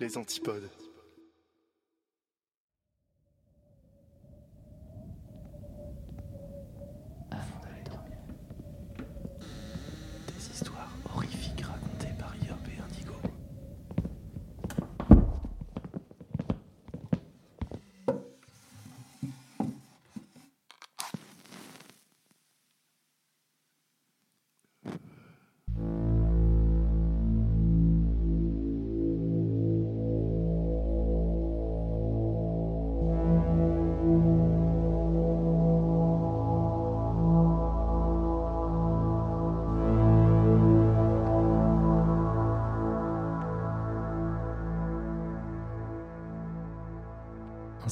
Les antipodes.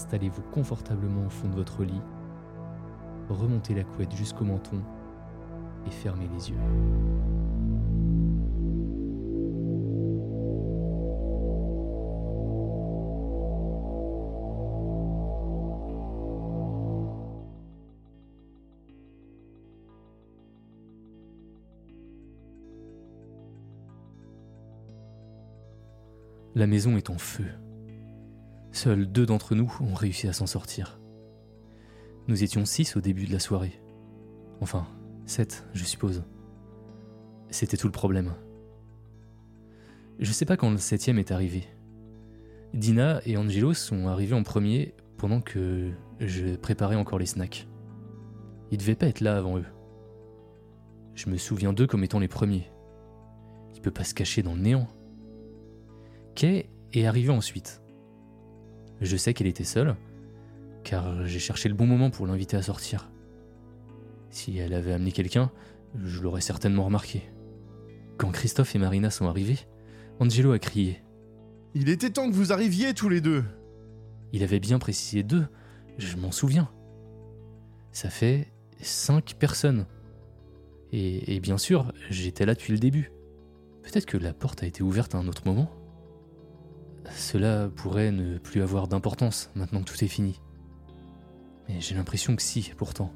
Installez-vous confortablement au fond de votre lit, remontez la couette jusqu'au menton et fermez les yeux. La maison est en feu. Seuls deux d'entre nous ont réussi à s'en sortir. Nous étions six au début de la soirée. Enfin, sept, je suppose. C'était tout le problème. Je sais pas quand le septième est arrivé. Dina et Angelo sont arrivés en premier pendant que je préparais encore les snacks. Ils devaient pas être là avant eux. Je me souviens d'eux comme étant les premiers. Il peut pas se cacher dans le néant. Kay est arrivée ensuite. Je sais qu'elle était seule, car j'ai cherché le bon moment pour l'inviter à sortir. Si elle avait amené quelqu'un, je l'aurais certainement remarqué. Quand Christophe et Marina sont arrivés, Angelo a crié. Il était temps que vous arriviez tous les deux. Il avait bien précisé deux, je m'en souviens. Ça fait cinq personnes. Et, et bien sûr, j'étais là depuis le début. Peut-être que la porte a été ouverte à un autre moment cela pourrait ne plus avoir d'importance maintenant que tout est fini. Mais j'ai l'impression que si, pourtant.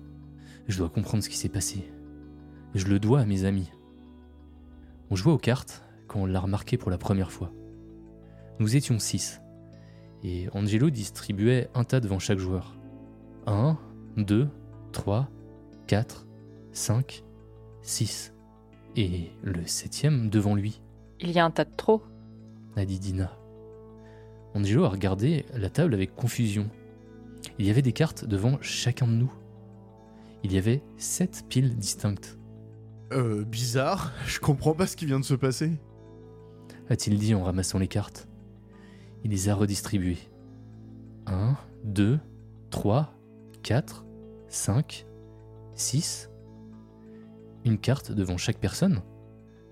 Je dois comprendre ce qui s'est passé. Je le dois à mes amis. On jouait aux cartes quand on l'a remarqué pour la première fois. Nous étions six. Et Angelo distribuait un tas devant chaque joueur. Un, deux, trois, quatre, cinq, six. Et le septième devant lui, Il y a un tas de trop. a dit Dina. Angelo a regardé la table avec confusion. Il y avait des cartes devant chacun de nous. Il y avait sept piles distinctes, Euh, bizarre. Je comprends pas ce qui vient de se passer. a-t-il dit en ramassant les cartes. Il les a redistribuées. 1, 2, 3, 4, 5, 6. Une carte devant chaque personne,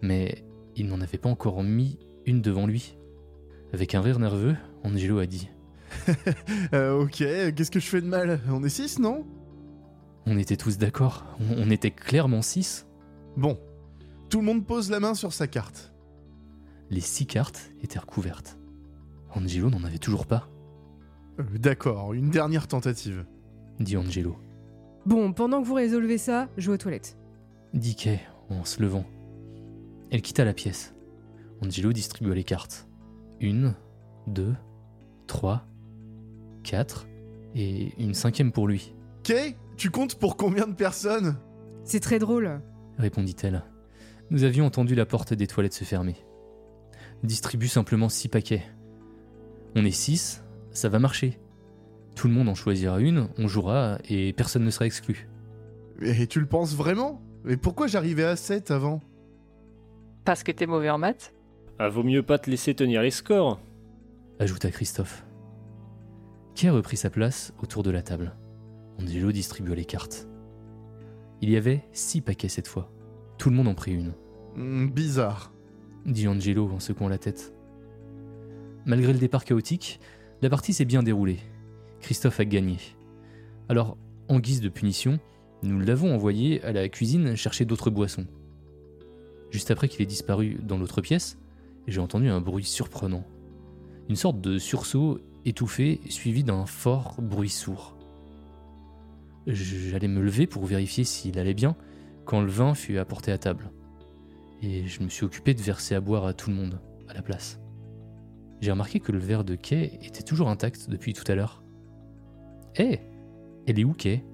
mais il n'en avait pas encore mis une devant lui. Avec un rire nerveux, Angelo a dit Euh, ok, qu'est-ce que je fais de mal? On est 6, non? On était tous d'accord, on, on était clairement six. Bon. Tout le monde pose la main sur sa carte. Les six cartes étaient recouvertes. Angelo n'en avait toujours pas, Euh, D'accord, une dernière tentative. dit Angelo. Bon, pendant que vous résolvez ça, je vais aux toilettes. dit Kay en se levant. Elle quitta la pièce. Angelo distribua les cartes. Une, deux, trois, quatre, et une cinquième pour lui, Kay, tu comptes pour combien de personnes? C'est très drôle. répondit-elle. Nous avions entendu la porte des toilettes se fermer. Distribue simplement six paquets. On est six, ça va marcher. Tout le monde en choisira une, on jouera, et personne ne sera exclu. Et tu le penses vraiment? Mais pourquoi j'arrivais à 7 avant? Parce que t'es mauvais en maths Ah, vaut mieux pas te laisser tenir les scores. Ajouta Christophe. Kay reprit sa place autour de la table? Angelo distribua les cartes. Il y avait six paquets cette fois. Tout le monde en prit une. Hmm, Bizarre. dit Angelo en secouant la tête. Malgré le départ chaotique, la partie s'est bien déroulée. Christophe a gagné. Alors, en guise de punition, nous l'avons envoyé à la cuisine chercher d'autres boissons. Juste après qu'il ait disparu dans l'autre pièce, j'ai entendu un bruit surprenant. Une sorte de sursaut étouffé suivi d'un fort bruit sourd. J'allais me lever pour vérifier s'il allait bien quand le vin fut apporté à table. Et je me suis occupé de verser à boire à tout le monde, à la place. J'ai remarqué que le verre de Kay était toujours intact depuis tout à l'heure. Hé Elle est où Kay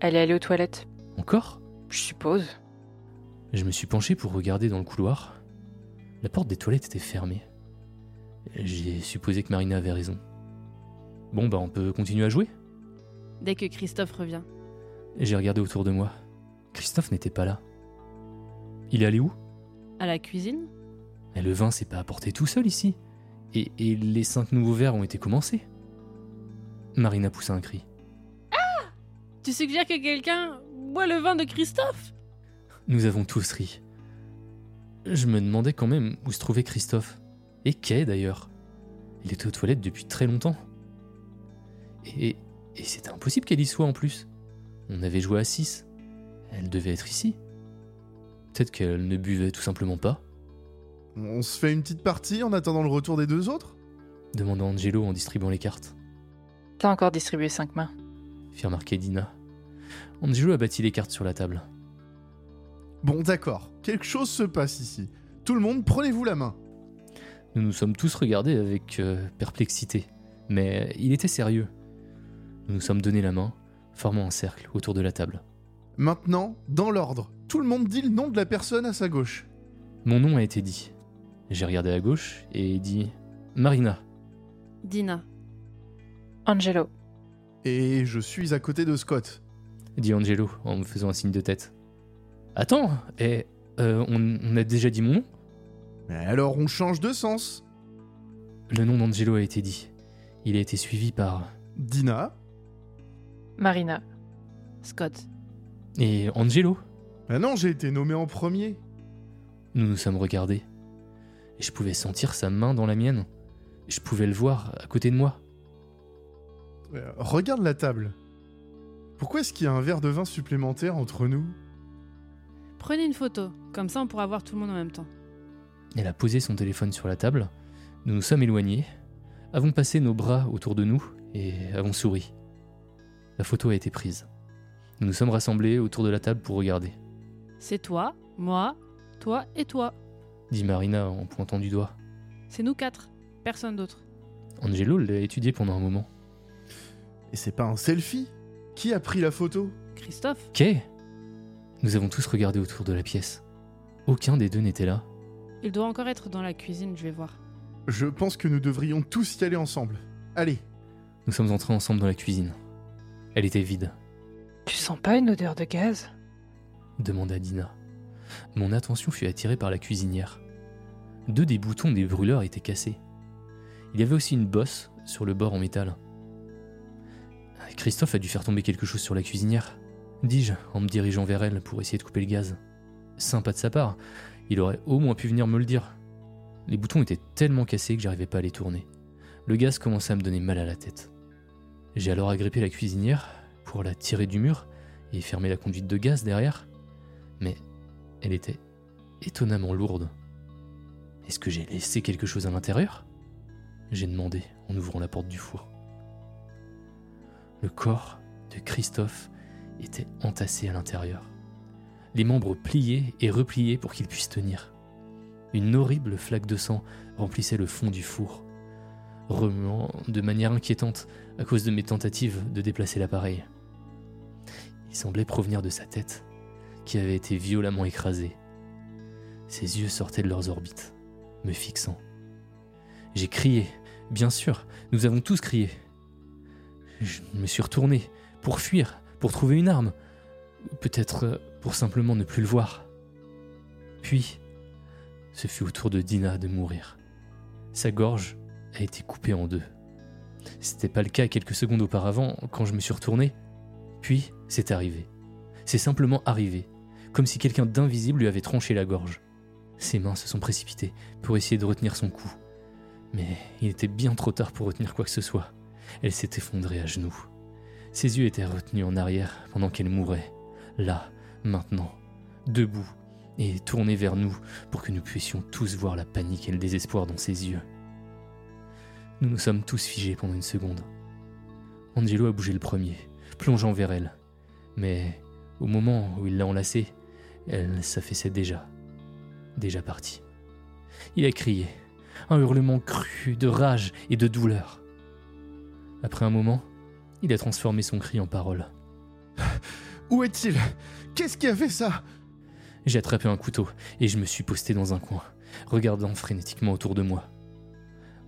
Elle est allée aux toilettes. Encore? Je suppose. Je me suis penché pour regarder dans le couloir. La porte des toilettes était fermée. J'ai supposé que Marina avait raison. Bon bah on peut continuer à jouer? Dès que Christophe revient. J'ai regardé autour de moi. Christophe n'était pas là. Il est allé où? À la cuisine Mais le vin s'est pas apporté tout seul ici. Et, et les cinq nouveaux verres ont été commencés. Marina poussa un cri. Tu suggères que quelqu'un boit le vin de Christophe? Nous avons tous ri. Je me demandais quand même où se trouvait Christophe. Et Kay d'ailleurs? Il était aux toilettes depuis très longtemps. Et, et c'était impossible qu'elle y soit en plus. On avait joué à 6. Elle devait être ici. Peut-être qu'elle ne buvait tout simplement pas, On se fait une petite partie en attendant le retour des deux autres? Demanda Angelo en distribuant les cartes. T'as encore distribué cinq mains. Fit remarquer Dina. Angelo a bâti les cartes sur la table. Bon, d'accord. Quelque chose se passe ici. Tout le monde, prenez-vous la main. Nous nous sommes tous regardés avec euh, perplexité, mais il était sérieux. Nous nous sommes donné la main, formant un cercle autour de la table. Maintenant, dans l'ordre, tout le monde dit le nom de la personne à sa gauche. Mon nom a été dit. J'ai regardé à gauche et dit Marina. Dina. Angelo. Et je suis à côté de Scott. dit Angelo en me faisant un signe de tête. Attends, et euh, on, on a déjà dit mon nom? Alors on change de sens. Le nom d'Angelo a été dit. Il a été suivi par Dina Marina. Scott. et Angelo. Ah non, j'ai été nommé en premier. Nous nous sommes regardés. Et je pouvais sentir sa main dans la mienne. Je pouvais le voir à côté de moi. Euh, regarde la table. Pourquoi est-ce qu'il y a un verre de vin supplémentaire entre nous? Prenez une photo, comme ça on pourra voir tout le monde en même temps. Elle a posé son téléphone sur la table. Nous nous sommes éloignés, avons passé nos bras autour de nous et avons souri. La photo a été prise. Nous nous sommes rassemblés autour de la table pour regarder, C'est toi, moi, toi et toi. dit Marina en pointant du doigt. C'est nous quatre, personne d'autre. Angelo l'a étudié pendant un moment. Et c'est pas un selfie? Qui a pris la photo? Christophe Qu'est Nous avons tous regardé autour de la pièce. Aucun des deux n'était là. Il doit encore être dans la cuisine, je vais voir. Je pense que nous devrions tous y aller ensemble. Allez, Nous sommes entrés ensemble dans la cuisine. Elle était vide, Tu sens pas une odeur de gaz? Demanda Dina. Mon attention fut attirée par la cuisinière. Deux des boutons des brûleurs étaient cassés. Il y avait aussi une bosse sur le bord en métal. Christophe a dû faire tomber quelque chose sur la cuisinière, dis-je en me dirigeant vers elle pour essayer de couper le gaz. Sympa de sa part, il aurait au moins pu venir me le dire. Les boutons étaient tellement cassés que j'arrivais pas à les tourner. Le gaz commençait à me donner mal à la tête. J'ai alors agrippé la cuisinière pour la tirer du mur et fermer la conduite de gaz derrière, mais elle était étonnamment lourde. Est-ce que j'ai laissé quelque chose à l'intérieur? J'ai demandé en ouvrant la porte du four. Le corps de Christophe était entassé à l'intérieur. Les membres pliés et repliés pour qu'il puisse tenir. Une horrible flaque de sang remplissait le fond du four, remuant de manière inquiétante à cause de mes tentatives de déplacer l'appareil. Il semblait provenir de sa tête, qui avait été violemment écrasée. Ses yeux sortaient de leurs orbites, me fixant. J'ai crié, bien sûr, nous avons tous crié. Je me suis retourné pour fuir, pour trouver une arme, peut-être euh, simplement ne plus le voir. Puis, ce fut au tour de Dina de mourir. Sa gorge a été coupée en deux. C'était pas le cas quelques secondes auparavant quand je me suis retourné. Puis, c'est arrivé. C'est simplement arrivé, comme si quelqu'un d'invisible lui avait tranché la gorge. Ses mains se sont précipitées pour essayer de retenir son cou. Mais il était bien trop tard pour retenir quoi que ce soit. Elle s'est effondrée à genoux. Ses yeux étaient retenus en arrière pendant qu'elle mourait, là, maintenant, debout, et tournée vers nous pour que nous puissions tous voir la panique et le désespoir dans ses yeux. Nous nous sommes tous figés pendant une seconde. Angelo a bougé le premier, plongeant vers elle. Mais au moment où il l'a enlacée, elle s'affaissait déjà. Déjà partie. Il a crié, un hurlement cru de rage et de douleur. Après un moment, il a transformé son cri en parole. Où est-il? Qu'est-ce qui a fait ça? J'ai attrapé un couteau et je me suis posté dans un coin, regardant frénétiquement autour de moi.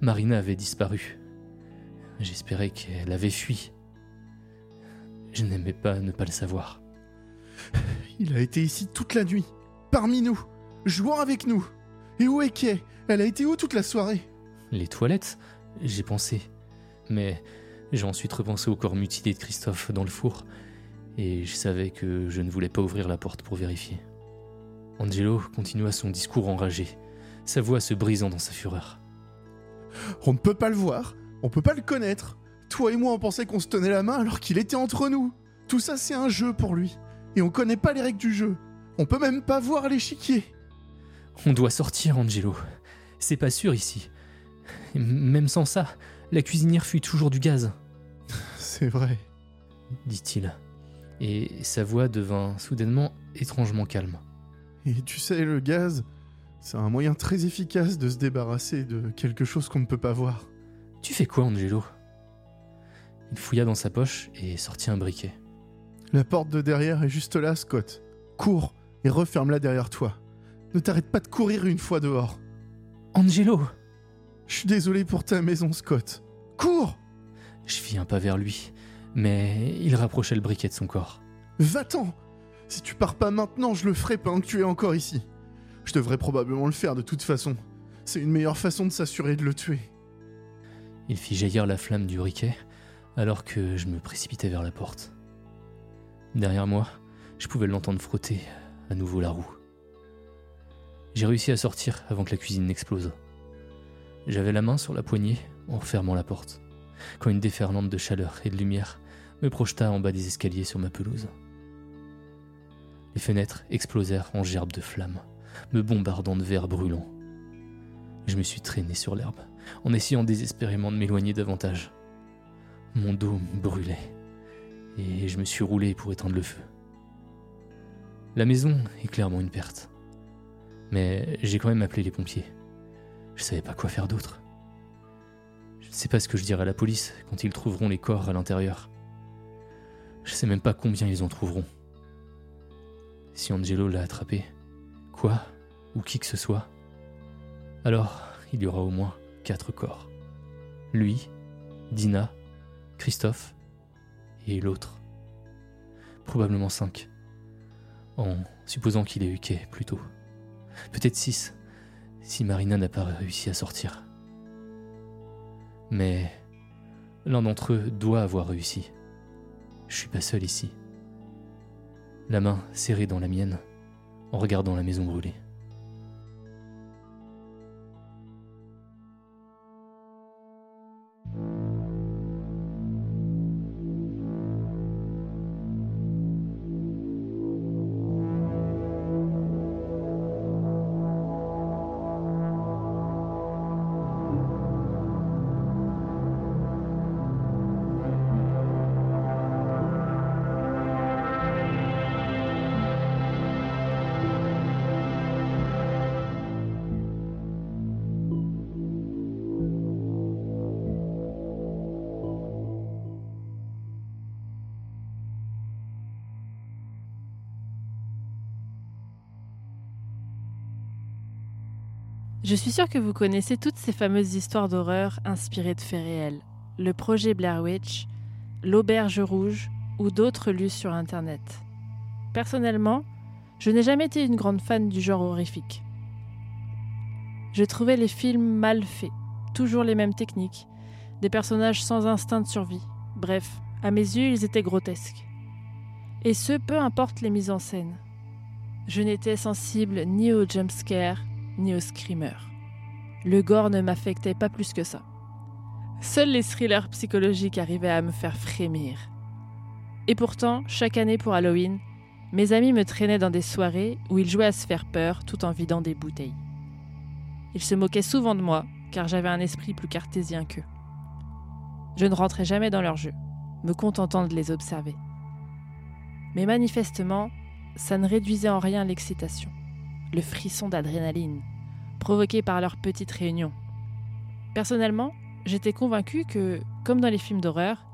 Marina avait disparu. J'espérais qu'elle avait fui. Je n'aimais pas ne pas le savoir. Il a été ici toute la nuit, parmi nous, jouant avec nous. Et où est Kay? Elle a été où toute la soirée? Les toilettes J'ai pensé. Mais j'ai ensuite repensé au corps mutilé de Christophe dans le four, et je savais que je ne voulais pas ouvrir la porte pour vérifier. Angelo continua son discours enragé, sa voix se brisant dans sa fureur. On ne peut pas le voir, on peut pas le connaître. Toi et moi, on pensait qu'on se tenait la main alors qu'il était entre nous. Tout ça, c'est un jeu pour lui. Et on connaît pas les règles du jeu. On peut même pas voir l'échiquier. On doit sortir, Angelo. C'est pas sûr ici. Même sans ça, la cuisinière fuit toujours du gaz. C'est vrai, dit-il. Et sa voix devint soudainement étrangement calme. Et tu sais, le gaz, c'est un moyen très efficace de se débarrasser de quelque chose qu'on ne peut pas voir. Tu fais quoi, Angelo? Il fouilla dans sa poche et sortit un briquet. La porte de derrière est juste là, Scott. Cours et referme-la derrière toi. Ne t'arrête pas de courir une fois dehors. Angelo Je suis désolé pour ta maison, Scott. Cours Je fis un pas vers lui, mais il rapprochait le briquet de son corps. Va-t'en Si tu pars pas maintenant, je le ferai pendant que tu es encore ici. Je devrais probablement le faire de toute façon. C'est une meilleure façon de s'assurer de le tuer. Il fit jaillir la flamme du briquet alors que je me précipitais vers la porte. Derrière moi, je pouvais l'entendre frotter à nouveau la roue. J'ai réussi à sortir avant que la cuisine n'explose. J'avais la main sur la poignée en refermant la porte, quand une déferlante de chaleur et de lumière me projeta en bas des escaliers sur ma pelouse. Les fenêtres explosèrent en gerbes de flammes, me bombardant de verres brûlants. Je me suis traîné sur l'herbe, en essayant désespérément de m'éloigner davantage. Mon dos brûlait, et je me suis roulé pour éteindre le feu. La maison est clairement une perte. Mais j'ai quand même appelé les pompiers. Je savais pas quoi faire d'autre. Je ne sais pas ce que je dirai à la police quand ils trouveront les corps à l'intérieur. Je sais même pas combien ils en trouveront. Si Angelo l'a attrapé, quoi, ou qui que ce soit, alors il y aura au moins quatre corps. Lui, Dina, Christophe et l'autre. Probablement cinq. En supposant qu'il ait eu quai plus tôt. Peut-être six, si Marina n'a pas réussi à sortir. Mais l'un d'entre eux doit avoir réussi. Je suis pas seul ici. La main serrée dans la mienne, en regardant la maison brûler. Je suis sûre que vous connaissez toutes ces fameuses histoires d'horreur inspirées de faits réels. Le projet Blair Witch, l'auberge rouge ou d'autres lus sur Internet. Personnellement, je n'ai jamais été une grande fan du genre horrifique. Je trouvais les films mal faits, toujours les mêmes techniques, des personnages sans instinct de survie. Bref, à mes yeux, ils étaient grotesques. Et ce, peu importe les mises en scène. Je n'étais sensible ni aux jumpscares, ni au screamer. Le gore ne m'affectait pas plus que ça. Seuls les thrillers psychologiques arrivaient à me faire frémir. Et pourtant, chaque année pour Halloween, mes amis me traînaient dans des soirées où ils jouaient à se faire peur tout en vidant des bouteilles. Ils se moquaient souvent de moi, car j'avais un esprit plus cartésien qu'eux. Je ne rentrais jamais dans leur jeu, me contentant de les observer. Mais manifestement, ça ne réduisait en rien l'excitation, le frisson d'adrénaline, provoqué par leur petite réunion. Personnellement, j'étais convaincue que, comme dans les films d'horreur,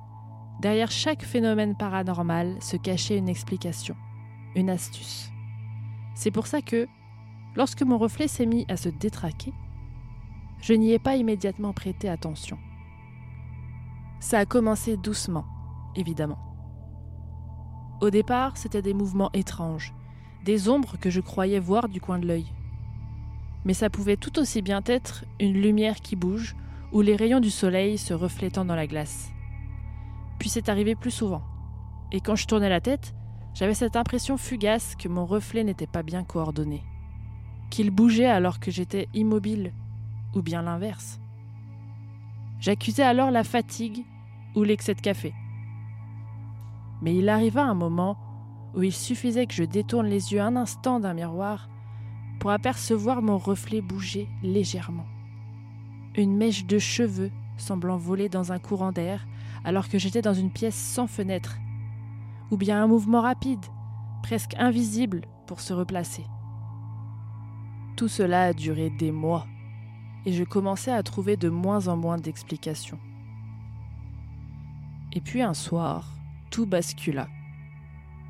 derrière chaque phénomène paranormal se cachait une explication, une astuce. C'est pour ça que, lorsque mon reflet s'est mis à se détraquer, je n'y ai pas immédiatement prêté attention. Ça a commencé doucement, évidemment. Au départ, c'était des mouvements étranges, des ombres que je croyais voir du coin de l'œil. Mais ça pouvait tout aussi bien être une lumière qui bouge ou les rayons du soleil se reflétant dans la glace. Puis c'est arrivé plus souvent. Et quand je tournais la tête, j'avais cette impression fugace que mon reflet n'était pas bien coordonné. Qu'il bougeait alors que j'étais immobile, ou bien l'inverse. J'accusais alors la fatigue ou l'excès de café. Mais il arriva un moment où il suffisait que je détourne les yeux un instant d'un miroir pour apercevoir mon reflet bouger légèrement. Une mèche de cheveux semblant voler dans un courant d'air alors que j'étais dans une pièce sans fenêtre, ou bien un mouvement rapide, presque invisible, pour se replacer. Tout cela a duré des mois, et je commençais à trouver de moins en moins d'explications. Et puis un soir, tout bascula.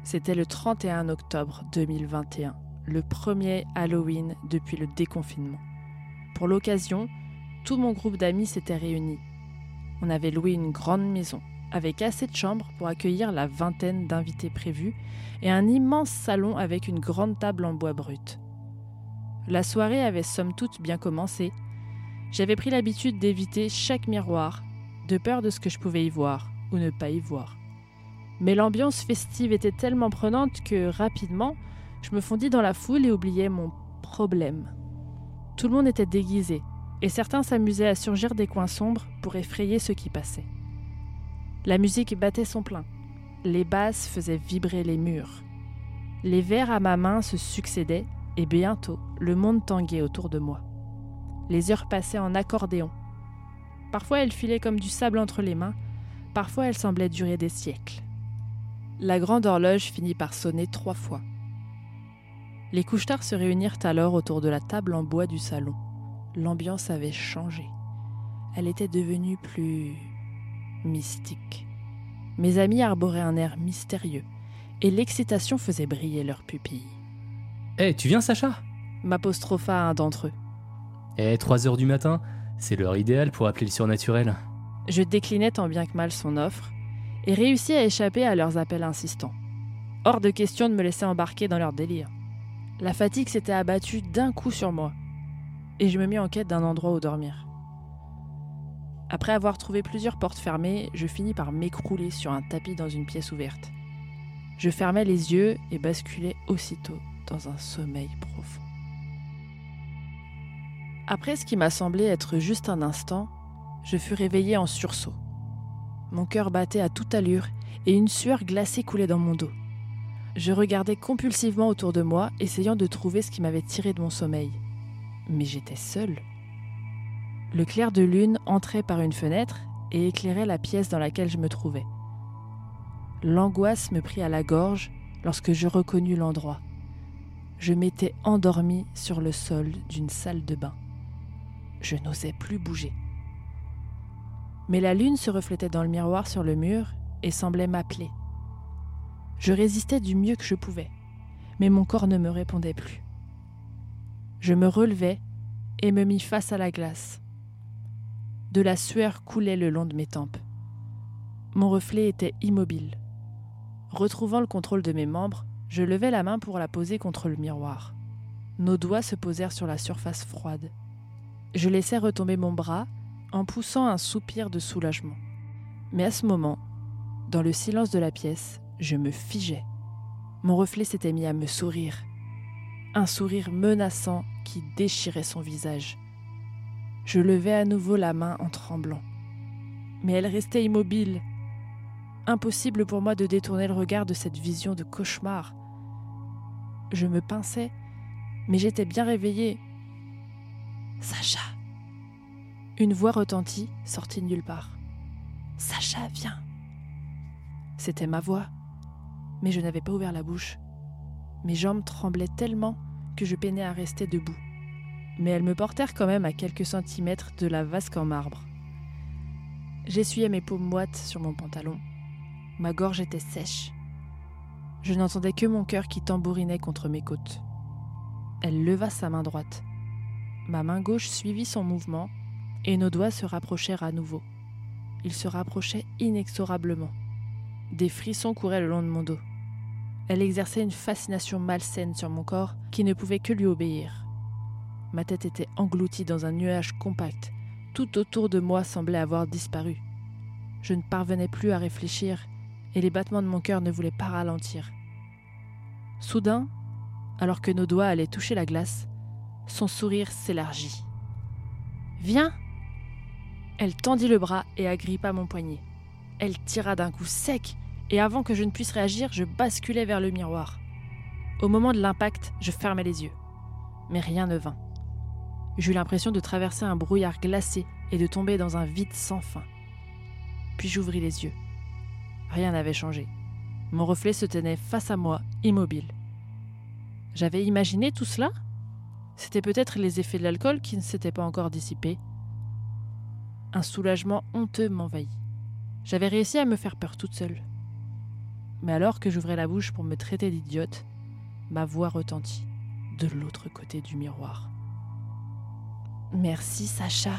C'était le 31 octobre 2021, le premier Halloween depuis le déconfinement. Pour l'occasion, tout mon groupe d'amis s'était réuni. On avait loué une grande maison, avec assez de chambres pour accueillir la vingtaine d'invités prévus, et un immense salon avec une grande table en bois brut. La soirée avait somme toute bien commencé. J'avais pris l'habitude d'éviter chaque miroir, de peur de ce que je pouvais y voir ou ne pas y voir. Mais l'ambiance festive était tellement prenante que rapidement, je me fondis dans la foule et oubliais mon problème. Tout le monde était déguisé, et certains s'amusaient à surgir des coins sombres pour effrayer ceux qui passaient. La musique battait son plein. Les basses faisaient vibrer les murs. Les verres à ma main se succédaient et bientôt le monde tanguait autour de moi. Les heures passaient en accordéon. Parfois elles filaient comme du sable entre les mains, parfois elles semblaient durer des siècles. La grande horloge finit par sonner trois fois. Les couchetards se réunirent alors autour de la table en bois du salon. L'ambiance avait changé. Elle était devenue plus mystique. Mes amis arboraient un air mystérieux, et l'excitation faisait briller leurs pupilles. Eh, tu viens, Sacha? M'apostropha un d'entre eux. Eh, 3 heures du matin, c'est l'heure idéale pour appeler le surnaturel. Je déclinai tant bien que mal son offre et réussis à échapper à leurs appels insistants. Hors de question de me laisser embarquer dans leur délire. La fatigue s'était abattue d'un coup sur moi et je me mis en quête d'un endroit où dormir. Après avoir trouvé plusieurs portes fermées, je finis par m'écrouler sur un tapis dans une pièce ouverte. Je fermais les yeux et basculais aussitôt dans un sommeil profond. Après ce qui m'a semblé être juste un instant, je fus réveillé en sursaut. Mon cœur battait à toute allure et une sueur glacée coulait dans mon dos. Je regardais compulsivement autour de moi, essayant de trouver ce qui m'avait tiré de mon sommeil. Mais j'étais seule. Le clair de lune entrait par une fenêtre et éclairait la pièce dans laquelle je me trouvais. L'angoisse me prit à la gorge lorsque je reconnus l'endroit. Je m'étais endormi sur le sol d'une salle de bain. Je n'osais plus bouger. Mais la lune se reflétait dans le miroir sur le mur et semblait m'appeler. Je résistais du mieux que je pouvais, mais mon corps ne me répondait plus. Je me relevai et me mis face à la glace. De la sueur coulait le long de mes tempes. Mon reflet était immobile. Retrouvant le contrôle de mes membres, je levai la main pour la poser contre le miroir. Nos doigts se posèrent sur la surface froide. Je laissai retomber mon bras en poussant un soupir de soulagement. Mais à ce moment, dans le silence de la pièce, je me figeais. Mon reflet s'était mis à me sourire. Un sourire menaçant qui déchirait son visage. Je levai à nouveau la main en tremblant. Mais elle restait immobile. Impossible pour moi de détourner le regard de cette vision de cauchemar. Je me pinçais, mais j'étais bien réveillée. Sacha Une voix retentit, sortie de nulle part. Sacha, viens C'était ma voix, mais je n'avais pas ouvert la bouche. Mes jambes tremblaient tellement que je peinais à rester debout. Mais elles me portèrent quand même à quelques centimètres de la vasque en marbre. J'essuyais mes paumes moites sur mon pantalon. Ma gorge était sèche. Je n'entendais que mon cœur qui tambourinait contre mes côtes. Elle leva sa main droite. Ma main gauche suivit son mouvement et nos doigts se rapprochèrent à nouveau. Ils se rapprochaient inexorablement. Des frissons couraient le long de mon dos. Elle exerçait une fascination malsaine sur mon corps qui ne pouvait que lui obéir. Ma tête était engloutie dans un nuage compact. Tout autour de moi semblait avoir disparu. Je ne parvenais plus à réfléchir et les battements de mon cœur ne voulaient pas ralentir. Soudain, alors que nos doigts allaient toucher la glace, son sourire s'élargit. Viens Elle tendit le bras et agrippa mon poignet. Elle tira d'un coup sec et avant que je ne puisse réagir, je basculai vers le miroir. Au moment de l'impact, je fermai les yeux. Mais rien ne vint. J'eus l'impression de traverser un brouillard glacé et de tomber dans un vide sans fin. Puis j'ouvris les yeux. Rien n'avait changé. Mon reflet se tenait face à moi, immobile. J'avais imaginé tout cela? C'était peut-être les effets de l'alcool qui ne s'étaient pas encore dissipés. Un soulagement honteux m'envahit. J'avais réussi à me faire peur toute seule. Mais alors que j'ouvrais la bouche pour me traiter d'idiote, ma voix retentit de l'autre côté du miroir. Merci Sacha.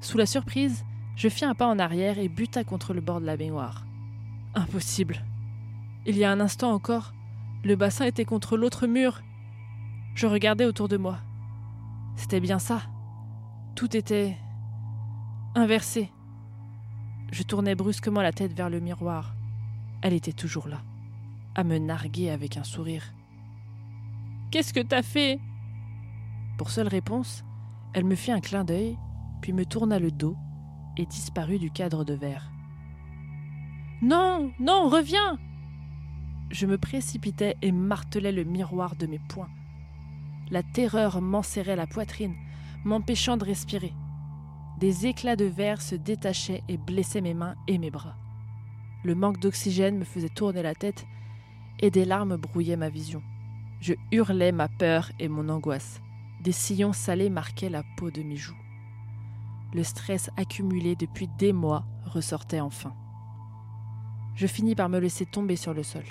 Sous la surprise, je fis un pas en arrière et buta contre le bord de la baignoire. Impossible. Il y a un instant encore, le bassin était contre l'autre mur. Je regardais autour de moi. C'était bien ça. Tout était inversé. Je tournai brusquement la tête vers le miroir. Elle était toujours là, à me narguer avec un sourire. Qu'est-ce que t'as fait? Pour seule réponse, elle me fit un clin d'œil, puis me tourna le dos et disparut du cadre de verre. Non, non, reviens Je me précipitais et martelais le miroir de mes poings. La terreur m'enserrait la poitrine, m'empêchant de respirer. Des éclats de verre se détachaient et blessaient mes mains et mes bras. Le manque d'oxygène me faisait tourner la tête et des larmes brouillaient ma vision. Je hurlais ma peur et mon angoisse. Des sillons salés marquaient la peau de mes joues. Le stress accumulé depuis des mois ressortait enfin. Je finis par me laisser tomber sur le sol.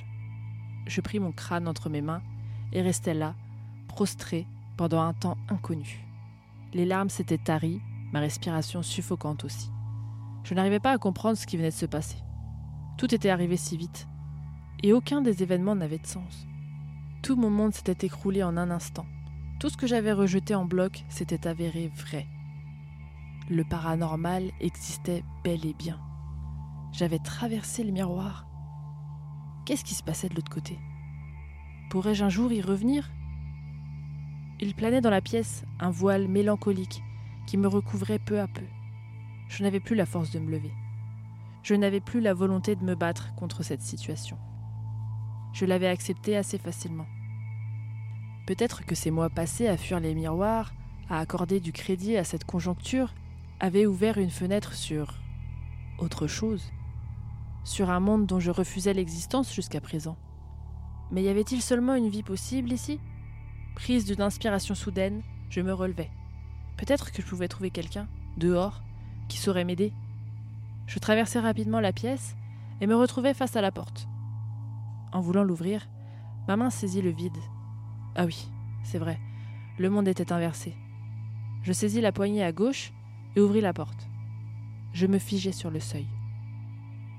Je pris mon crâne entre mes mains et restai là, prostré, pendant un temps inconnu. Les larmes s'étaient taries, ma respiration suffocante aussi. Je n'arrivais pas à comprendre ce qui venait de se passer. Tout était arrivé si vite, et aucun des événements n'avait de sens. Tout mon monde s'était écroulé en un instant. Tout ce que j'avais rejeté en bloc s'était avéré vrai. Le paranormal existait bel et bien. J'avais traversé le miroir. Qu'est-ce qui se passait de l'autre côté? Pourrais-je un jour y revenir? Il planait dans la pièce un voile mélancolique qui me recouvrait peu à peu. Je n'avais plus la force de me lever. Je n'avais plus la volonté de me battre contre cette situation. Je l'avais acceptée assez facilement. Peut-être que ces mois passés à fuir les miroirs, à accorder du crédit à cette conjoncture, avaient ouvert une fenêtre sur autre chose, sur un monde dont je refusais l'existence jusqu'à présent. Mais y avait-il seulement une vie possible ici? Prise d'une inspiration soudaine, je me relevai. Peut-être que je pouvais trouver quelqu'un, dehors, qui saurait m'aider. Je traversai rapidement la pièce et me retrouvai face à la porte. En voulant l'ouvrir, ma main saisit le vide. Ah oui, c'est vrai, le monde était inversé. Je saisis la poignée à gauche et ouvris la porte. Je me figeai sur le seuil.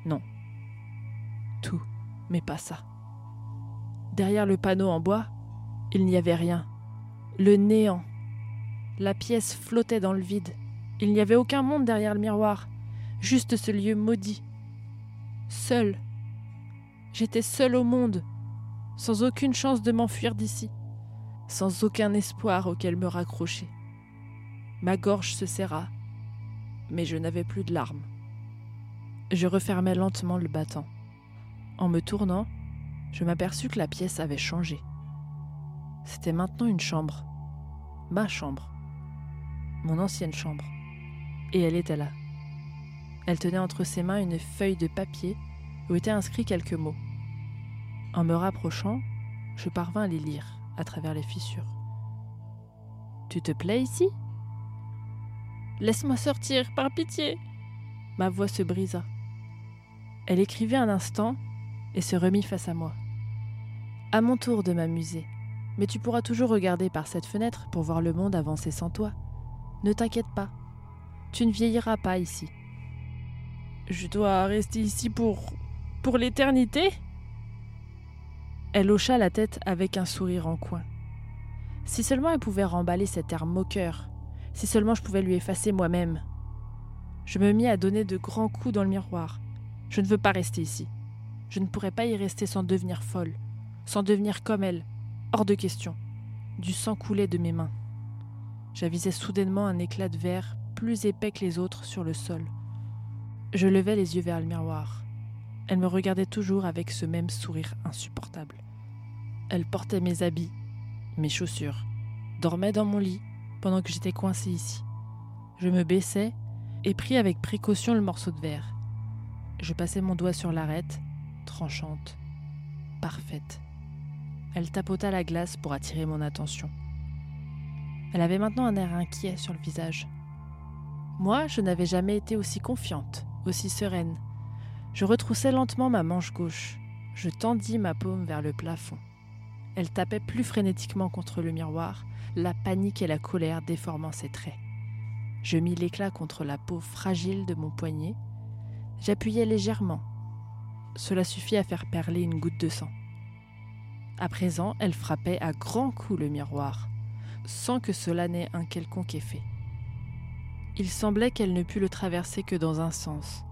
Non. Tout, mais pas ça. Derrière le panneau en bois, il n'y avait rien. Le néant. La pièce flottait dans le vide. Il n'y avait aucun monde derrière le miroir, juste ce lieu maudit. Seul. J'étais seul au monde, sans aucune chance de m'enfuir d'ici. sans aucun espoir auquel me raccrocher. Ma gorge se serra, mais je n'avais plus de larmes. Je refermai lentement le battant. En me tournant, je m'aperçus que la pièce avait changé. C'était maintenant une chambre. Ma chambre. Mon ancienne chambre. Et elle était là. Elle tenait entre ses mains une feuille de papier où étaient inscrits quelques mots. En me rapprochant, je parvins à les lire à travers les fissures. Tu te plais ici? Laisse-moi sortir, par pitié Ma voix se brisa. Elle écrivit un instant et se remit face à moi. À mon tour de m'amuser, mais tu pourras toujours regarder par cette fenêtre pour voir le monde avancer sans toi. Ne t'inquiète pas, tu ne vieilliras pas ici. Je dois rester ici pour. pour l'éternité? Elle hocha la tête avec un sourire en coin. Si seulement elle pouvait remballer cet air moqueur, si seulement je pouvais lui effacer moi-même. Je me mis à donner de grands coups dans le miroir. Je ne veux pas rester ici. Je ne pourrais pas y rester sans devenir folle, sans devenir comme elle. Hors de question. Du sang coulait de mes mains. J'avisais soudainement un éclat de verre plus épais que les autres sur le sol. Je levai les yeux vers le miroir. Elle me regardait toujours avec ce même sourire insupportable. Elle portait mes habits, mes chaussures, dormait dans mon lit pendant que j'étais coincé ici. Je me baissai et pris avec précaution le morceau de verre. Je passai mon doigt sur l'arête, tranchante, parfaite. Elle tapota la glace pour attirer mon attention. Elle avait maintenant un air inquiet sur le visage. Moi, je n'avais jamais été aussi confiante, aussi sereine. Je retroussai lentement ma manche gauche. Je tendis ma paume vers le plafond. Elle tapait plus frénétiquement contre le miroir, la panique et la colère déformant ses traits. Je mis l'éclat contre la peau fragile de mon poignet. J'appuyais légèrement. Cela suffit à faire perler une goutte de sang. À présent, elle frappait à grands coups le miroir, sans que cela n'ait un quelconque effet. Il semblait qu'elle ne pût le traverser que dans un sens.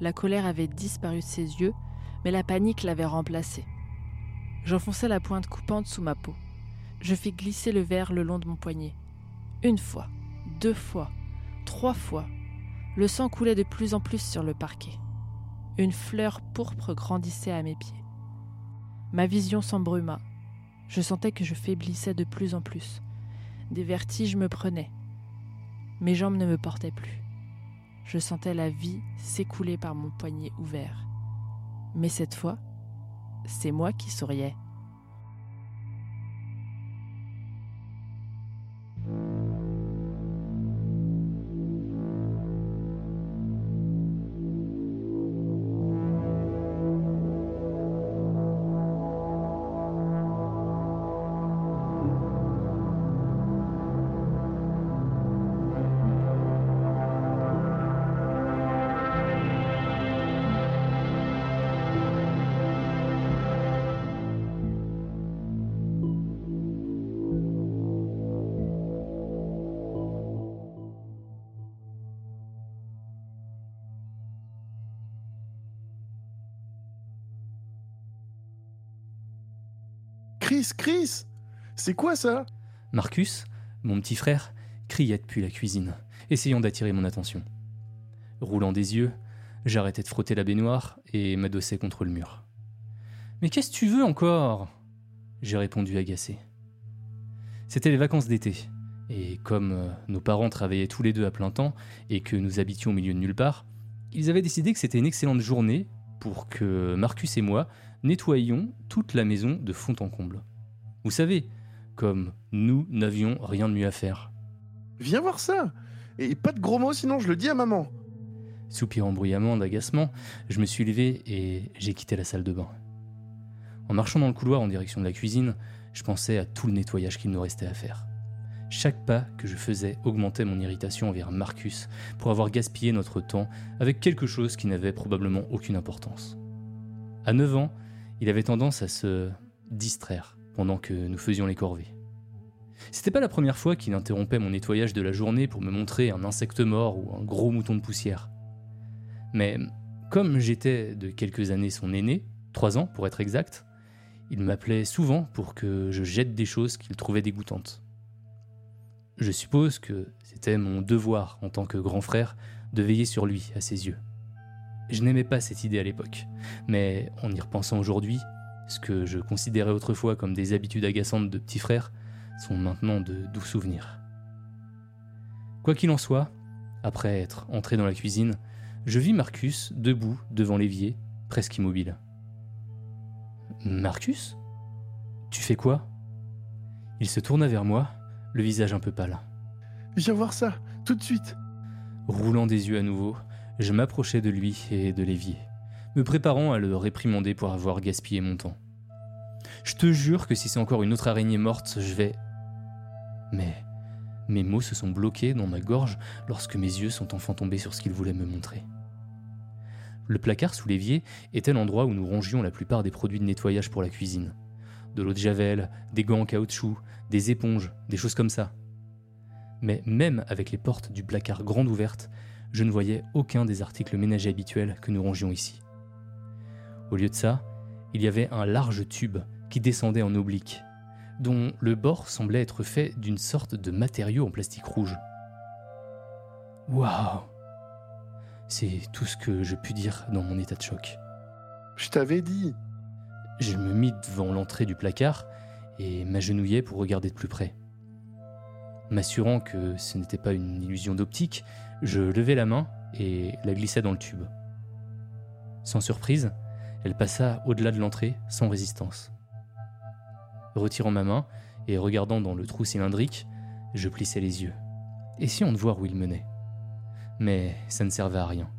La colère avait disparu de ses yeux, mais la panique l'avait remplacée. J'enfonçai la pointe coupante sous ma peau. Je fis glisser le verre le long de mon poignet. Une fois, deux fois, trois fois. Le sang coulait de plus en plus sur le parquet. Une fleur pourpre grandissait à mes pieds. Ma vision s'embruma. Je sentais que je faiblissais de plus en plus. Des vertiges me prenaient. Mes jambes ne me portaient plus. Je sentais la vie s'écouler par mon poignet ouvert. Mais cette fois, c'est moi qui souriais. Chris, Chris C'est quoi ça? Marcus, mon petit frère, criait depuis la cuisine, essayant d'attirer mon attention. Roulant des yeux, j'arrêtai de frotter la baignoire et m'adossai contre le mur. Mais qu'est-ce que tu veux encore? J'ai répondu agacé. C'était les vacances d'été, et comme euh, nos parents travaillaient tous les deux à plein temps et que nous habitions au milieu de nulle part, ils avaient décidé que c'était une excellente journée pour que Marcus et moi nettoyions toute la maison de fond en comble. Vous savez, comme nous n'avions rien de mieux à faire. Viens voir ça Et pas de gros mots sinon je le dis à maman. Soupirant bruyamment d'agacement, je me suis levé et j'ai quitté la salle de bain. En marchant dans le couloir en direction de la cuisine, je pensais à tout le nettoyage qu'il nous restait à faire. Chaque pas que je faisais augmentait mon irritation envers Marcus pour avoir gaspillé notre temps avec quelque chose qui n'avait probablement aucune importance. À 9 ans, il avait tendance à se distraire pendant que nous faisions les corvées. C'était pas la première fois qu'il interrompait mon nettoyage de la journée pour me montrer un insecte mort ou un gros mouton de poussière. Mais comme j'étais de quelques années son aîné, trois ans pour être exact, Il m'appelait souvent pour que je jette des choses qu'il trouvait dégoûtantes. Je suppose que c'était mon devoir en tant que grand frère de veiller sur lui à ses yeux. Je n'aimais pas cette idée à l'époque, mais en y repensant aujourd'hui, ce que je considérais autrefois comme des habitudes agaçantes de petit frère sont maintenant de doux souvenirs. Quoi qu'il en soit, après être entré dans la cuisine, je vis Marcus debout devant l'évier, presque immobile. Marcus? Tu fais quoi? Il se tourna vers moi, le visage un peu pâle. Viens voir ça, tout de suite. Roulant des yeux à nouveau, je m'approchais de lui et de l'évier, me préparant à le réprimander pour avoir gaspillé mon temps. Je te jure que si c'est encore une autre araignée morte, je vais... Mais mes mots se sont bloqués dans ma gorge lorsque mes yeux sont enfin tombés sur ce qu'il voulait me montrer. Le placard sous l'évier était l'endroit où nous rangions la plupart des produits de nettoyage pour la cuisine. De l'eau de javel, des gants en caoutchouc, des éponges, des choses comme ça. Mais même avec les portes du placard grandes ouvertes, je ne voyais aucun des articles ménagers habituels que nous rangions ici. Au lieu de ça, il y avait un large tube qui descendait en oblique, dont le bord semblait être fait d'une sorte de matériau en plastique rouge. Waouh C'est tout ce que je pus dire dans mon état de choc. Je t'avais dit. Je me mis devant l'entrée du placard et m'agenouillai pour regarder de plus près. M'assurant que ce n'était pas une illusion d'optique, je levai la main et la glissai dans le tube. Sans surprise, elle passa au-delà de l'entrée sans résistance. Retirant ma main et regardant dans le trou cylindrique, je plissai les yeux, essayant de voir où il menait. Mais ça ne servait à rien.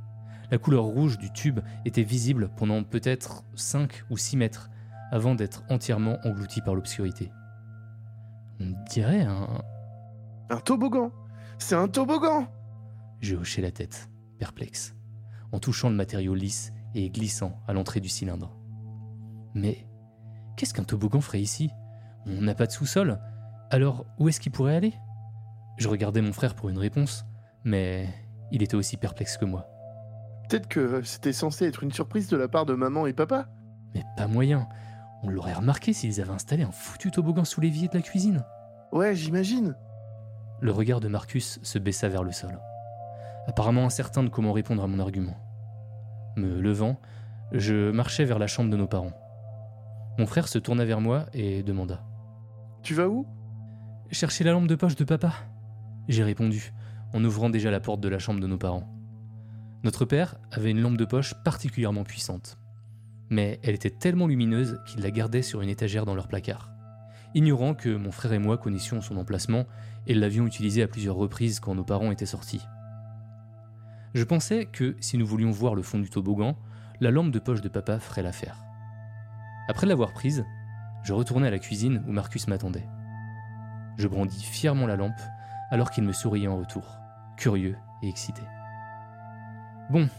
La couleur rouge du tube était visible pendant peut-être 5 ou 6 mètres avant d'être entièrement englouti par l'obscurité. On dirait un... Un toboggan C'est un toboggan Je hochai la tête, perplexe, en touchant le matériau lisse et glissant à l'entrée du cylindre. Mais qu'est-ce qu'un toboggan ferait ici? On n'a pas de sous-sol, alors où est-ce qu'il pourrait aller? Je regardais mon frère pour une réponse, mais il était aussi perplexe que moi. Peut-être que c'était censé être une surprise de la part de maman et papa Mais pas moyen. On l'aurait remarqué s'ils avaient installé un foutu toboggan sous l'évier de la cuisine. Ouais, j'imagine. Le regard de Marcus se baissa vers le sol, apparemment incertain de comment répondre à mon argument. Me levant, je marchais vers la chambre de nos parents. Mon frère se tourna vers moi et demanda Tu vas où? Chercher la lampe de poche de papa? J'ai répondu, en ouvrant déjà la porte de la chambre de nos parents. Notre père avait une lampe de poche particulièrement puissante, mais elle était tellement lumineuse qu'il la gardait sur une étagère dans leur placard, ignorant que mon frère et moi connaissions son emplacement et l'avions utilisée à plusieurs reprises quand nos parents étaient sortis. Je pensais que si nous voulions voir le fond du toboggan, la lampe de poche de papa ferait l'affaire. Après l'avoir prise, je retournai à la cuisine où Marcus m'attendait. Je brandis fièrement la lampe alors qu'il me souriait en retour, curieux et excité. Bon,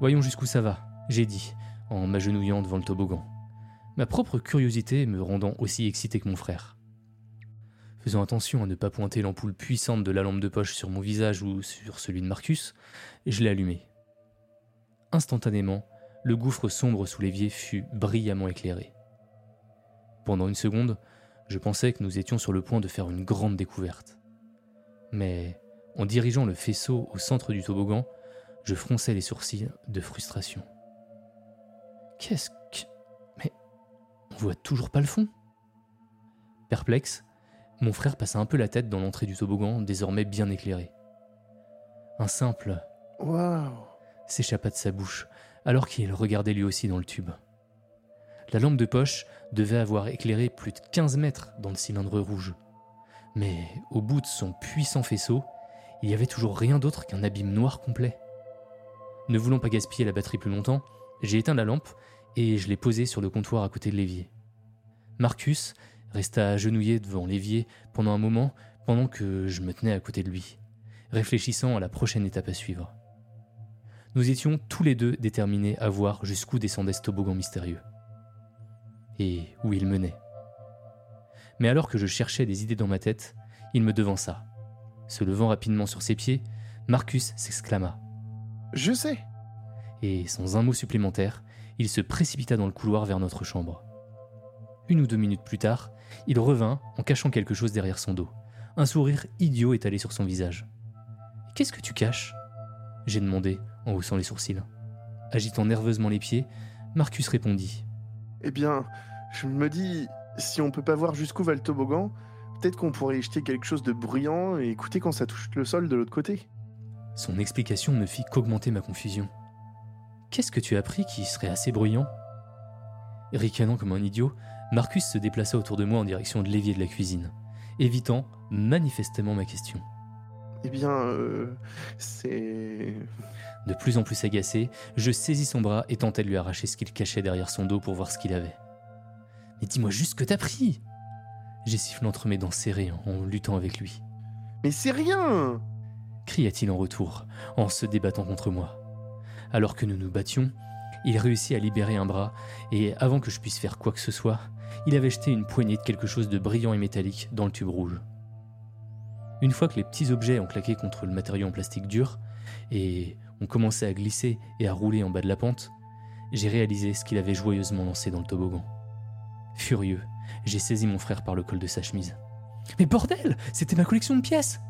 voyons jusqu'où ça va, j'ai dit, en m'agenouillant devant le toboggan, ma propre curiosité me rendant aussi excité que mon frère. Faisant attention à ne pas pointer l'ampoule puissante de la lampe de poche sur mon visage ou sur celui de Marcus, je l'ai allumé. Instantanément, le gouffre sombre sous l'évier fut brillamment éclairé. Pendant une seconde, je pensais que nous étions sur le point de faire une grande découverte. Mais en dirigeant le faisceau au centre du toboggan, je fronçais les sourcils de frustration. Qu'est-ce que... Mais on voit toujours pas le fond Perplexe, mon frère passa un peu la tête dans l'entrée du toboggan, désormais bien éclairé. Un simple Waouh s'échappa de sa bouche, alors qu'il regardait lui aussi dans le tube. La lampe de poche devait avoir éclairé plus de 15 mètres dans le cylindre rouge. Mais au bout de son puissant faisceau, il y avait toujours rien d'autre qu'un abîme noir complet. Ne voulant pas gaspiller la batterie plus longtemps, j'ai éteint la lampe et je l'ai posée sur le comptoir à côté de l'évier. Marcus resta agenouillé devant l'évier pendant un moment pendant que je me tenais à côté de lui, réfléchissant à la prochaine étape à suivre. Nous étions tous les deux déterminés à voir jusqu'où descendait ce toboggan mystérieux. Et où il menait. Mais alors que je cherchais des idées dans ma tête, il me devança. Se levant rapidement sur ses pieds, Marcus s'exclama. Je sais Et sans un mot supplémentaire, il se précipita dans le couloir vers notre chambre. Une ou deux minutes plus tard, il revint en cachant quelque chose derrière son dos. Un sourire idiot étalé sur son visage. Qu'est-ce que tu caches? J'ai demandé en haussant les sourcils. Agitant nerveusement les pieds, Marcus répondit. Eh bien, je me dis, si on peut pas voir jusqu'où va le toboggan, peut-être qu'on pourrait y jeter quelque chose de bruyant et écouter quand ça touche le sol de l'autre côté. Son explication ne fit qu'augmenter ma confusion. Qu'est-ce que tu as appris qui serait assez bruyant? Ricanant comme un idiot, Marcus se déplaça autour de moi en direction de l'évier de la cuisine, évitant manifestement ma question. Eh bien, euh, c'est... De plus en plus agacé, je saisis son bras et tentai de lui arracher ce qu'il cachait derrière son dos pour voir ce qu'il avait. Mais dis-moi juste ce que t'as pris J'ai sifflé entre mes dents serrées en luttant avec lui. Mais c'est rien cria-t-il en retour, en se débattant contre moi. Alors que nous nous battions, il réussit à libérer un bras, et avant que je puisse faire quoi que ce soit, il avait jeté une poignée de quelque chose de brillant et métallique dans le tube rouge. Une fois que les petits objets ont claqué contre le matériau en plastique dur, et ont commencé à glisser et à rouler en bas de la pente, j'ai réalisé ce qu'il avait joyeusement lancé dans le toboggan. Furieux, j'ai saisi mon frère par le col de sa chemise. Mais bordel C'était ma collection de pièces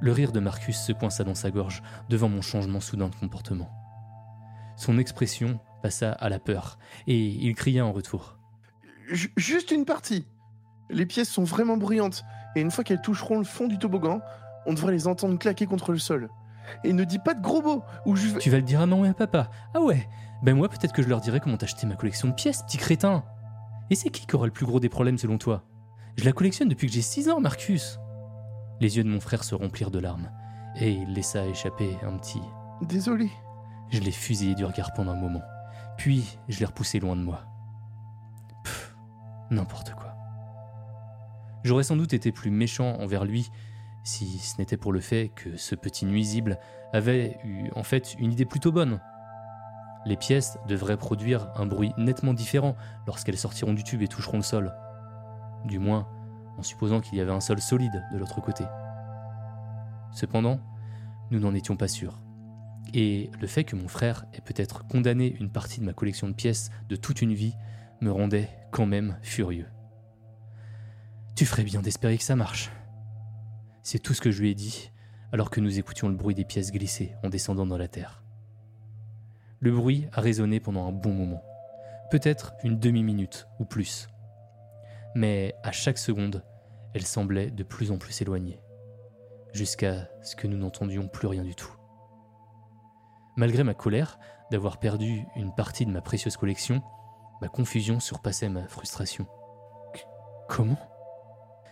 Le rire de Marcus se coinça dans sa gorge devant mon changement soudain de comportement. Son expression passa à la peur, et il cria en retour. J- Juste une partie. Les pièces sont vraiment bruyantes, et une fois qu'elles toucheront le fond du toboggan, on devrait les entendre claquer contre le sol. Et ne dis pas de gros mots, ou je vais... Tu vas le dire à maman et à papa Ah ouais Ben moi, peut-être que je leur dirai comment t'as acheté ma collection de pièces, petit crétin Et c'est qui qui aura le plus gros des problèmes selon toi? Je la collectionne depuis que j'ai 6 ans, Marcus Les yeux de mon frère se remplirent de larmes, et il laissa échapper un petit. Désolé. Je l'ai fusillé du regard pendant un moment, puis je l'ai repoussé loin de moi. Pff, n'importe quoi. J'aurais sans doute été plus méchant envers lui si ce n'était pour le fait que ce petit nuisible avait eu en fait une idée plutôt bonne. Les pièces devraient produire un bruit nettement différent lorsqu'elles sortiront du tube et toucheront le sol. Du moins, en supposant qu'il y avait un sol solide de l'autre côté. Cependant, nous n'en étions pas sûrs. Et le fait que mon frère ait peut-être condamné une partie de ma collection de pièces de toute une vie me rendait quand même furieux. Tu ferais bien d'espérer que ça marche. C'est tout ce que je lui ai dit, alors que nous écoutions le bruit des pièces glisser en descendant dans la terre. Le bruit a résonné pendant un bon moment, peut-être une demi-minute ou plus. Mais à chaque seconde, elle semblait de plus en plus éloignée, jusqu'à ce que nous n'entendions plus rien du tout. Malgré ma colère d'avoir perdu une partie de ma précieuse collection, ma confusion surpassait ma frustration. Comment?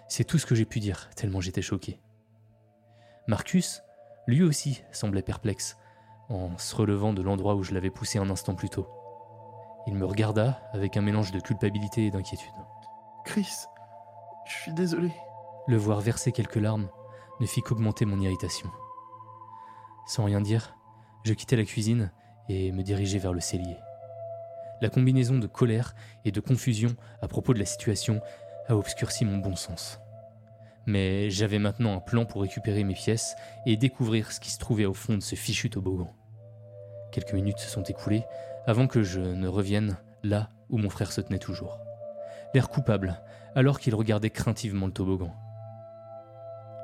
C'est tout ce que j'ai pu dire, tellement j'étais choqué. Marcus, lui aussi, semblait perplexe, en se relevant de l'endroit où je l'avais poussé un instant plus tôt. Il me regarda avec un mélange de culpabilité et d'inquiétude. Chris, je suis désolé. Le voir verser quelques larmes ne fit qu'augmenter mon irritation. Sans rien dire, je quittai la cuisine et me dirigeai vers le cellier. La combinaison de colère et de confusion à propos de la situation a obscurci mon bon sens. Mais j'avais maintenant un plan pour récupérer mes pièces et découvrir ce qui se trouvait au fond de ce fichu toboggan. Quelques minutes se sont écoulées avant que je ne revienne là où mon frère se tenait toujours. L'air coupable, alors qu'il regardait craintivement le toboggan.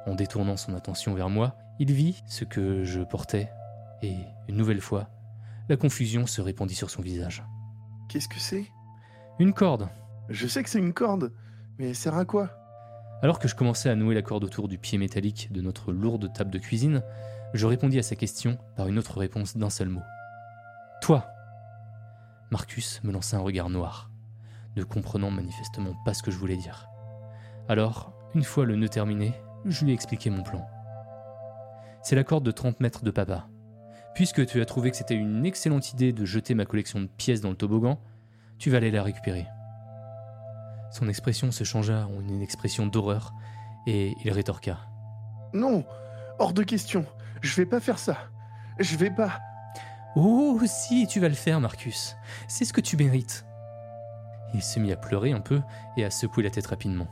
En détournant son attention vers moi, il vit ce que je portais, et, une nouvelle fois, la confusion se répandit sur son visage. Qu'est-ce que c'est? Une corde Je sais que c'est une corde, mais elle sert à quoi? Alors que je commençais à nouer la corde autour du pied métallique de notre lourde table de cuisine, je répondis à sa question par une autre réponse d'un seul mot. Toi Marcus me lança un regard noir, ne comprenant manifestement pas ce que je voulais dire. Alors, une fois le nœud terminé, je lui ai expliqué mon plan. C'est la corde de 30 mètres de papa. Puisque tu as trouvé que c'était une excellente idée de jeter ma collection de pièces dans le toboggan, tu vas aller la récupérer. Son expression se changea en une expression d'horreur, et il rétorqua. Non, hors de question. Je vais pas faire ça. Je vais pas. Oh, si, tu vas le faire, Marcus. C'est ce que tu mérites. Il se mit à pleurer un peu et à secouer la tête rapidement,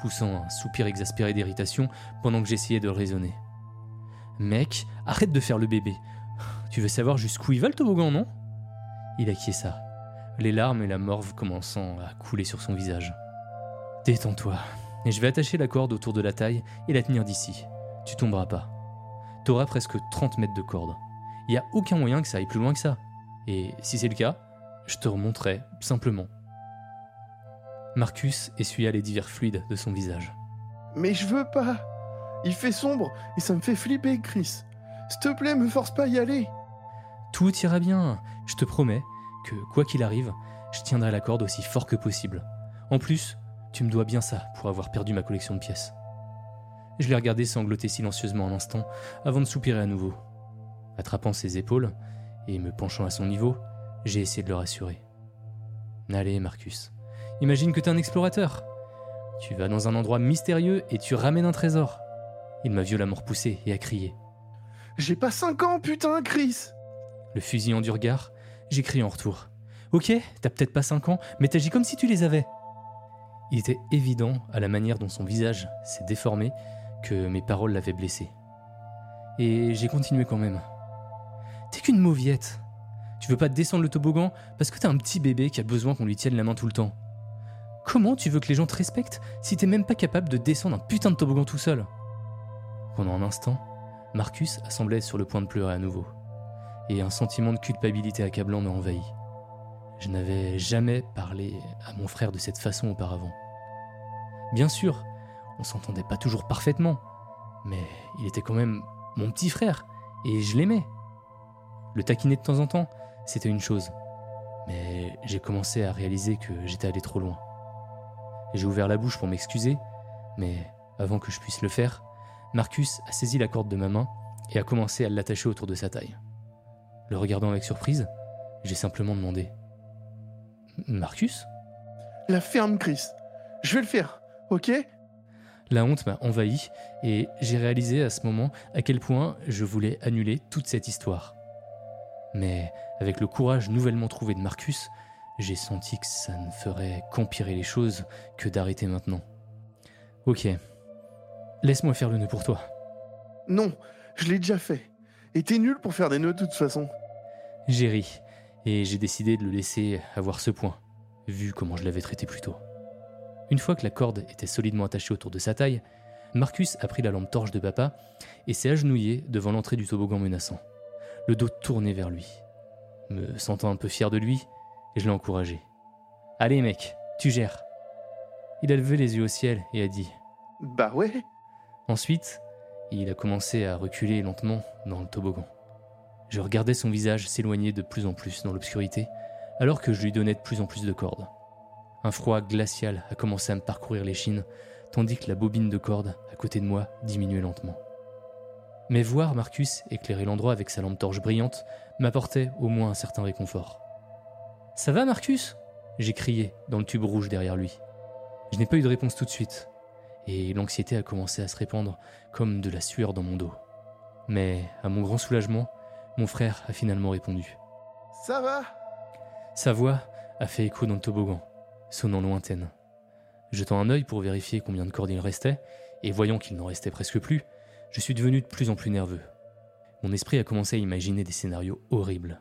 poussant un soupir exaspéré d'irritation pendant que j'essayais de le raisonner. Mec, arrête de faire le bébé. Tu veux savoir jusqu'où il va le toboggan, non? Il acquiesça, les larmes et la morve commençant à couler sur son visage. Détends-toi, et je vais attacher la corde autour de la taille et la tenir d'ici. Tu tomberas pas. T'auras presque 30 mètres de corde. Il a aucun moyen que ça aille plus loin que ça. Et si c'est le cas, je te remonterai simplement. Marcus essuya les divers fluides de son visage. Mais je veux pas. Il fait sombre et ça me fait flipper, Chris. S'il te plaît, me force pas à y aller. Tout ira bien, je te promets que, quoi qu'il arrive, je tiendrai la corde aussi fort que possible. En plus, tu me dois bien ça pour avoir perdu ma collection de pièces. Je l'ai regardé sangloter silencieusement un instant avant de soupirer à nouveau. Attrapant ses épaules et me penchant à son niveau, j'ai essayé de le rassurer. Allez, Marcus, imagine que t'es un explorateur. Tu vas dans un endroit mystérieux et tu ramènes un trésor. Il m'a violemment repoussé et a crié. J'ai pas 5 ans, putain, Chris Le fusillant du regard, j'ai crié en retour. Ok, t'as peut-être pas 5 ans, mais t'agis comme si tu les avais. Il était évident, à la manière dont son visage s'est déformé, que mes paroles l'avaient blessé. Et j'ai continué quand même. T'es qu'une mauviette. Tu veux pas descendre le toboggan parce que t'es un petit bébé qui a besoin qu'on lui tienne la main tout le temps. Comment tu veux que les gens te respectent si t'es même pas capable de descendre un putain de toboggan tout seul? Pendant un instant, Marcus semblait sur le point de pleurer à nouveau. Et un sentiment de culpabilité accablant m'a envahi. Je n'avais jamais parlé à mon frère de cette façon auparavant. Bien sûr, on s'entendait pas toujours parfaitement, mais il était quand même mon petit frère, et je l'aimais. Le taquiner de temps en temps, c'était une chose, mais j'ai commencé à réaliser que j'étais allé trop loin. J'ai ouvert la bouche pour m'excuser, mais avant que je puisse le faire, Marcus a saisi la corde de ma main et a commencé à l'attacher autour de sa taille. Le regardant avec surprise, j'ai simplement demandé Marcus? La ferme, Chris. Je vais le faire, ok? La honte m'a envahi et j'ai réalisé à ce moment à quel point je voulais annuler toute cette histoire. Mais avec le courage nouvellement trouvé de Marcus, j'ai senti que ça ne ferait qu'empirer les choses que d'arrêter maintenant. Ok, laisse-moi faire le nœud pour toi. Non, je l'ai déjà fait. Et t'es nul pour faire des nœuds de toute façon. J'ai ri, et j'ai décidé de le laisser avoir ce point, vu comment je l'avais traité plus tôt. Une fois que la corde était solidement attachée autour de sa taille, Marcus a pris la lampe torche de papa et s'est agenouillé devant l'entrée du toboggan menaçant, le dos tourné vers lui. Me sentant un peu fier de lui, je l'ai encouragé. Allez mec, tu gères. Il a levé les yeux au ciel et a dit Bah ouais. Ensuite, il a commencé à reculer lentement dans le toboggan. Je regardais son visage s'éloigner de plus en plus dans l'obscurité, alors que je lui donnais de plus en plus de cordes. Un froid glacial a commencé à me parcourir les chines, tandis que la bobine de corde à côté de moi diminuait lentement. Mais voir Marcus éclairer l'endroit avec sa lampe torche brillante m'apportait au moins un certain réconfort. Ça va, Marcus? J'ai crié dans le tube rouge derrière lui. Je n'ai pas eu de réponse tout de suite, et l'anxiété a commencé à se répandre comme de la sueur dans mon dos. Mais, à mon grand soulagement, mon frère a finalement répondu. Ça va? Sa voix a fait écho dans le toboggan, sonnant lointaine. Jetant un œil pour vérifier combien de cordes il restait, et voyant qu'il n'en restait presque plus, je suis devenu de plus en plus nerveux. Mon esprit a commencé à imaginer des scénarios horribles.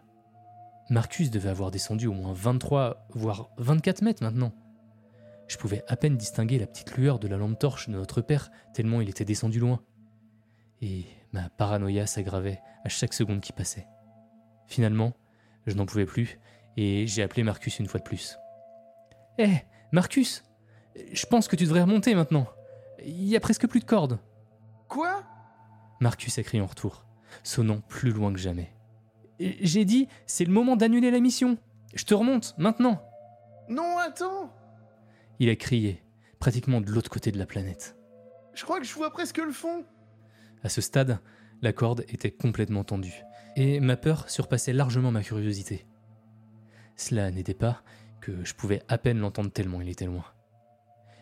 Marcus devait avoir descendu au moins 23, voire 24 mètres maintenant. Je pouvais à peine distinguer la petite lueur de la lampe torche de notre père, tellement il était descendu loin. Et ma paranoïa s'aggravait à chaque seconde qui passait. Finalement, je n'en pouvais plus, et j'ai appelé Marcus une fois de plus. Hé, Marcus Je pense que tu devrais remonter maintenant. Il y a presque plus de cordes. Quoi? Marcus a crié en retour, sonnant plus loin que jamais. J'ai dit, c'est le moment d'annuler la mission. Je te remonte, maintenant. Non, attends Il a crié, pratiquement de l'autre côté de la planète. Je crois que je vois presque le fond. À ce stade, la corde était complètement tendue, et ma peur surpassait largement ma curiosité. Cela n'était pas que je pouvais à peine l'entendre tellement il était loin.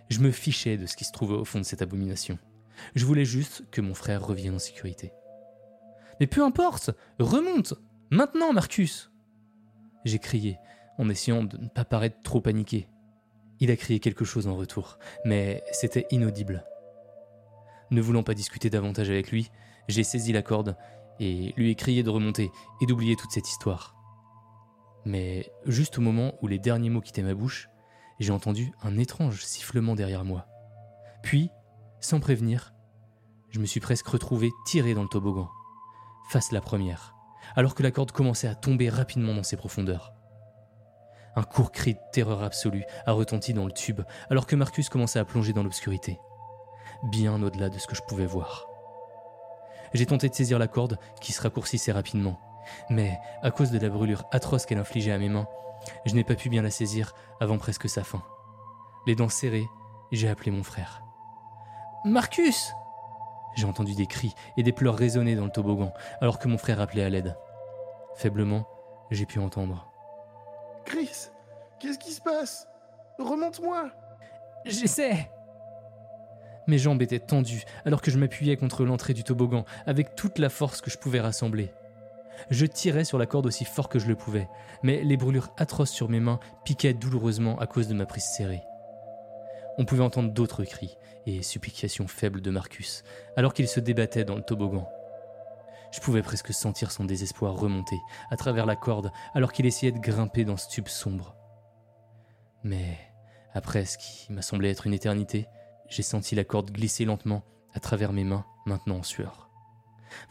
Je me fichais de ce qui se trouvait au fond de cette abomination. Je voulais juste que mon frère revienne en sécurité. Mais peu importe, remonte Maintenant, Marcus J'ai crié, en essayant de ne pas paraître trop paniqué. Il a crié quelque chose en retour, mais c'était inaudible. Ne voulant pas discuter davantage avec lui, j'ai saisi la corde et lui ai crié de remonter et d'oublier toute cette histoire. Mais juste au moment où les derniers mots quittaient ma bouche, j'ai entendu un étrange sifflement derrière moi. Puis, sans prévenir, je me suis presque retrouvé tiré dans le toboggan, face la première, alors que la corde commençait à tomber rapidement dans ses profondeurs. Un court cri de terreur absolue a retenti dans le tube, alors que Marcus commençait à plonger dans l'obscurité, bien au-delà de ce que je pouvais voir. J'ai tenté de saisir la corde, qui se raccourcissait rapidement, mais à cause de la brûlure atroce qu'elle infligeait à mes mains, je n'ai pas pu bien la saisir avant presque sa fin. Les dents serrées, j'ai appelé mon frère. Marcus J'ai entendu des cris et des pleurs résonner dans le toboggan, alors que mon frère appelait à l'aide. Faiblement, j'ai pu entendre. Chris, qu'est-ce qui se passe? Remonte-moi J'essaie Mes jambes étaient tendues alors que je m'appuyais contre l'entrée du toboggan avec toute la force que je pouvais rassembler. Je tirais sur la corde aussi fort que je le pouvais, mais les brûlures atroces sur mes mains piquaient douloureusement à cause de ma prise serrée. On pouvait entendre d'autres cris et supplications faibles de Marcus, alors qu'il se débattait dans le toboggan. Je pouvais presque sentir son désespoir remonter à travers la corde alors qu'il essayait de grimper dans ce tube sombre. Mais après ce qui m'a semblé être une éternité, j'ai senti la corde glisser lentement à travers mes mains, maintenant en sueur.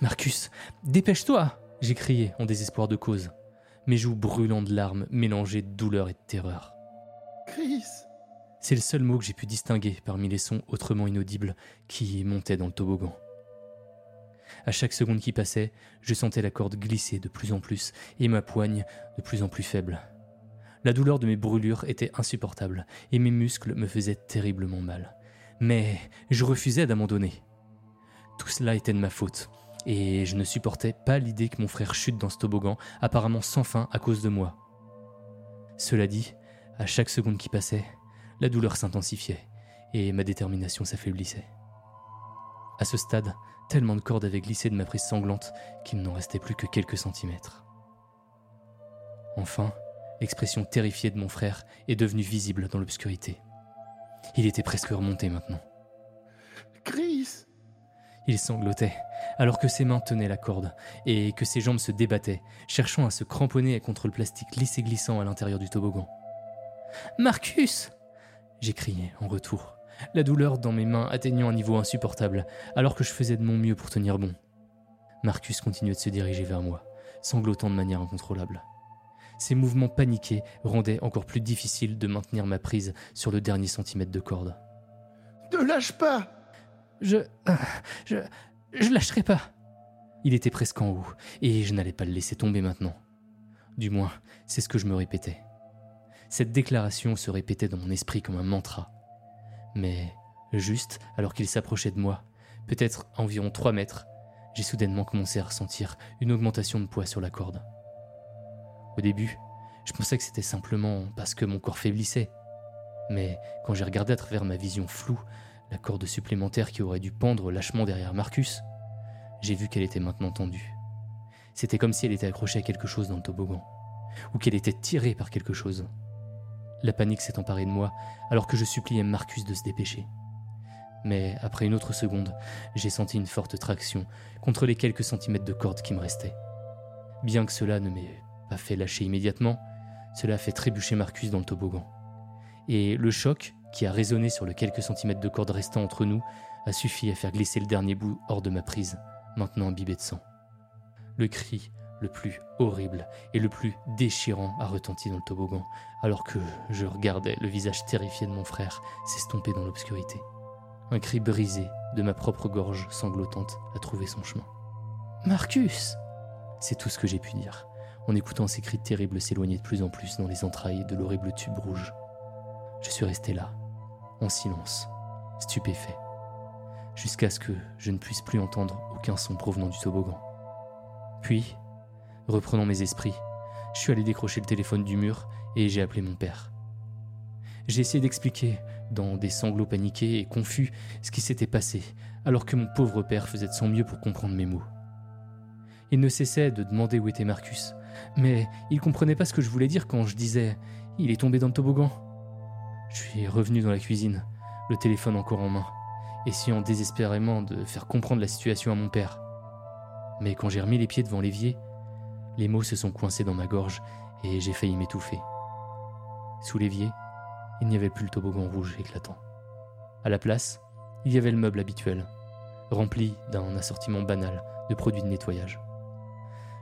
Marcus, dépêche-toi j'ai crié en désespoir de cause, mes joues brûlant de larmes mélangées de douleur et de terreur. Chris C'est le seul mot que j'ai pu distinguer parmi les sons autrement inaudibles qui montaient dans le toboggan. À chaque seconde qui passait, je sentais la corde glisser de plus en plus et ma poigne de plus en plus faible. La douleur de mes brûlures était insupportable et mes muscles me faisaient terriblement mal. Mais je refusais d'abandonner. Tout cela était de ma faute, et je ne supportais pas l'idée que mon frère chute dans ce toboggan, apparemment sans fin à cause de moi. Cela dit, à chaque seconde qui passait, la douleur s'intensifiait et ma détermination s'affaiblissait. À ce stade, tellement de cordes avaient glissé de ma prise sanglante qu'il n'en restait plus que quelques centimètres. Enfin, l'expression terrifiée de mon frère est devenue visible dans l'obscurité. Il était presque remonté maintenant. Chris Il sanglotait, alors que ses mains tenaient la corde et que ses jambes se débattaient, cherchant à se cramponner contre le plastique lisse et glissant à l'intérieur du toboggan. Marcus J'ai crié en retour, la douleur dans mes mains atteignant un niveau insupportable, alors que je faisais de mon mieux pour tenir bon. Marcus continuait de se diriger vers moi, sanglotant de manière incontrôlable. Ses mouvements paniqués rendaient encore plus difficile de maintenir ma prise sur le dernier centimètre de corde. Ne lâche pas Je. Je. Je lâcherai pas. Il était presque en haut, et je n'allais pas le laisser tomber maintenant. Du moins, c'est ce que je me répétais. Cette déclaration se répétait dans mon esprit comme un mantra. Mais, juste alors qu'il s'approchait de moi, peut-être environ 3 mètres, j'ai soudainement commencé à ressentir une augmentation de poids sur la corde. Au début, je pensais que c'était simplement parce que mon corps faiblissait. Mais quand j'ai regardé à travers ma vision floue la corde supplémentaire qui aurait dû pendre lâchement derrière Marcus, j'ai vu qu'elle était maintenant tendue. C'était comme si elle était accrochée à quelque chose dans le toboggan, ou qu'elle était tirée par quelque chose. La panique s'est emparée de moi alors que je suppliais Marcus de se dépêcher. Mais après une autre seconde, j'ai senti une forte traction contre les quelques centimètres de corde qui me restaient. Bien que cela ne m'ait pas fait lâcher immédiatement, cela a fait trébucher Marcus dans le toboggan. Et le choc, qui a résonné sur le quelques centimètres de corde restant entre nous, a suffi à faire glisser le dernier bout hors de ma prise, maintenant imbibé de sang. Le cri le plus horrible et le plus déchirant a retenti dans le toboggan, alors que je regardais le visage terrifié de mon frère s'estomper dans l'obscurité. Un cri brisé de ma propre gorge sanglotante a trouvé son chemin. Marcus C'est tout ce que j'ai pu dire, en écoutant ces cris terribles s'éloigner de plus en plus dans les entrailles de l'horrible tube rouge. Je suis resté là, en silence, stupéfait, jusqu'à ce que je ne puisse plus entendre aucun son provenant du toboggan. Puis, reprenant mes esprits, je suis allé décrocher le téléphone du mur et j'ai appelé mon père. J'ai essayé d'expliquer, dans des sanglots paniqués et confus, ce qui s'était passé, alors que mon pauvre père faisait de son mieux pour comprendre mes mots. Il ne cessait de demander où était Marcus, mais il comprenait pas ce que je voulais dire quand je disais Il est tombé dans le toboggan. Je suis revenu dans la cuisine, le téléphone encore en main, essayant désespérément de faire comprendre la situation à mon père. Mais quand j'ai remis les pieds devant l'évier, les mots se sont coincés dans ma gorge et j'ai failli m'étouffer. Sous l'évier, il n'y avait plus le toboggan rouge éclatant. À la place, il y avait le meuble habituel, rempli d'un assortiment banal de produits de nettoyage.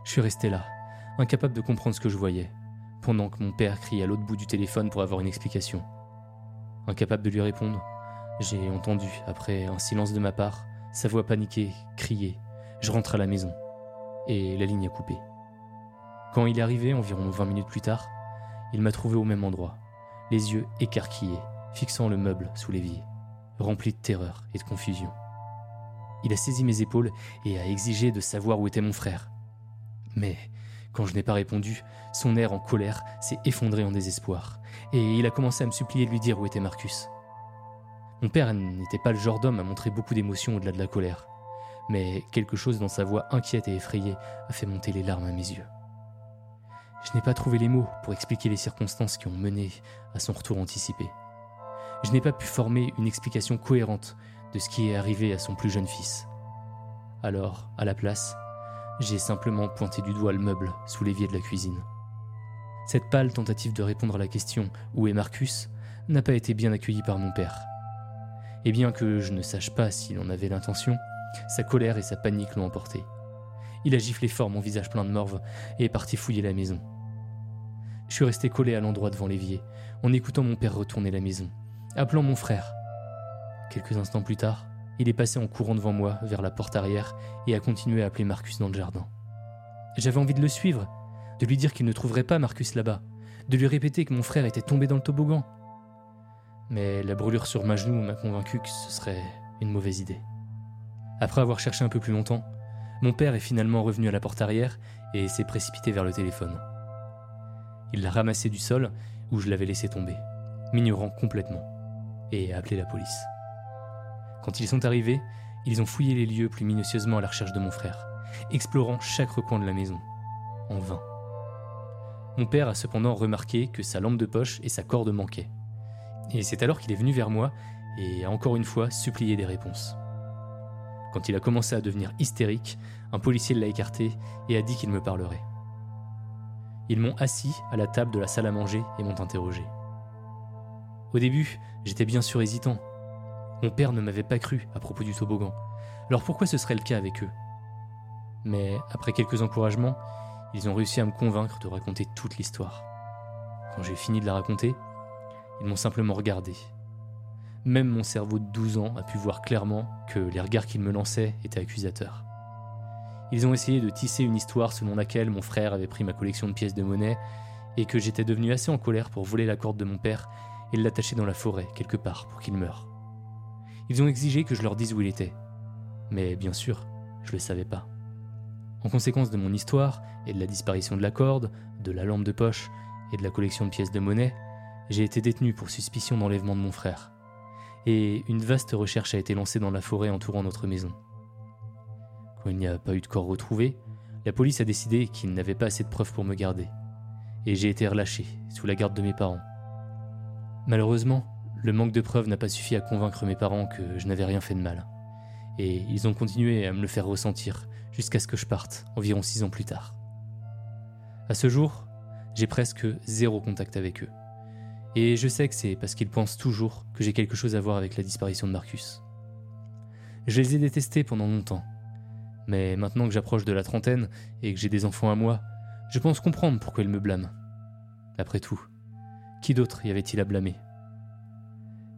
Je suis resté là, incapable de comprendre ce que je voyais, pendant que mon père criait à l'autre bout du téléphone pour avoir une explication. Incapable de lui répondre, j'ai entendu, après un silence de ma part, sa voix paniquée crier Je rentre à la maison. Et la ligne a coupé. Quand il est arrivé, environ 20 minutes plus tard, il m'a trouvé au même endroit, les yeux écarquillés, fixant le meuble sous l'évier, rempli de terreur et de confusion. Il a saisi mes épaules et a exigé de savoir où était mon frère. Mais quand je n'ai pas répondu, son air en colère s'est effondré en désespoir, et il a commencé à me supplier de lui dire où était Marcus. Mon père n'était pas le genre d'homme à montrer beaucoup d'émotions au-delà de la colère, mais quelque chose dans sa voix inquiète et effrayée a fait monter les larmes à mes yeux. Je n'ai pas trouvé les mots pour expliquer les circonstances qui ont mené à son retour anticipé. Je n'ai pas pu former une explication cohérente de ce qui est arrivé à son plus jeune fils. Alors, à la place, j'ai simplement pointé du doigt le meuble sous l'évier de la cuisine. Cette pâle tentative de répondre à la question Où est Marcus? n'a pas été bien accueillie par mon père. Et bien que je ne sache pas s'il en avait l'intention, sa colère et sa panique l'ont emporté. Il a giflé fort mon visage plein de morve et est parti fouiller la maison. Je suis resté collé à l'endroit devant l'évier, en écoutant mon père retourner la maison, appelant mon frère. Quelques instants plus tard, il est passé en courant devant moi vers la porte arrière et a continué à appeler Marcus dans le jardin. J'avais envie de le suivre, de lui dire qu'il ne trouverait pas Marcus là-bas, de lui répéter que mon frère était tombé dans le toboggan, mais la brûlure sur ma genou m'a convaincu que ce serait une mauvaise idée. Après avoir cherché un peu plus longtemps, mon père est finalement revenu à la porte arrière et s'est précipité vers le téléphone. Il l'a ramassé du sol où je l'avais laissé tomber, m'ignorant complètement, et a appelé la police. Quand ils sont arrivés, ils ont fouillé les lieux plus minutieusement à la recherche de mon frère, explorant chaque recoin de la maison, en vain. Mon père a cependant remarqué que sa lampe de poche et sa corde manquaient. Et c'est alors qu'il est venu vers moi et a encore une fois supplié des réponses. Quand il a commencé à devenir hystérique, un policier l'a écarté et a dit qu'il me parlerait. Ils m'ont assis à la table de la salle à manger et m'ont interrogé. Au début, j'étais bien sûr hésitant. Mon père ne m'avait pas cru à propos du toboggan. Alors pourquoi ce serait le cas avec eux? Mais après quelques encouragements, ils ont réussi à me convaincre de raconter toute l'histoire. Quand j'ai fini de la raconter, ils m'ont simplement regardé. Même mon cerveau de 12 ans a pu voir clairement que les regards qu'ils me lançaient étaient accusateurs. Ils ont essayé de tisser une histoire selon laquelle mon frère avait pris ma collection de pièces de monnaie et que j'étais devenu assez en colère pour voler la corde de mon père et l'attacher dans la forêt quelque part pour qu'il meure. Ils ont exigé que je leur dise où il était. Mais bien sûr, je ne le savais pas. En conséquence de mon histoire et de la disparition de la corde, de la lampe de poche et de la collection de pièces de monnaie, j'ai été détenu pour suspicion d'enlèvement de mon frère. Et une vaste recherche a été lancée dans la forêt entourant notre maison. Quand il n'y a pas eu de corps retrouvé, la police a décidé qu'il n'avait pas assez de preuves pour me garder. Et j'ai été relâché, sous la garde de mes parents. Malheureusement, le manque de preuves n'a pas suffi à convaincre mes parents que je n'avais rien fait de mal. Et ils ont continué à me le faire ressentir jusqu'à ce que je parte, environ six ans plus tard. À ce jour, j'ai presque zéro contact avec eux. Et je sais que c'est parce qu'ils pensent toujours que j'ai quelque chose à voir avec la disparition de Marcus. Je les ai détestés pendant longtemps. Mais maintenant que j'approche de la trentaine et que j'ai des enfants à moi, je pense comprendre pourquoi ils me blâment. Après tout, qui d'autre y avait-il à blâmer?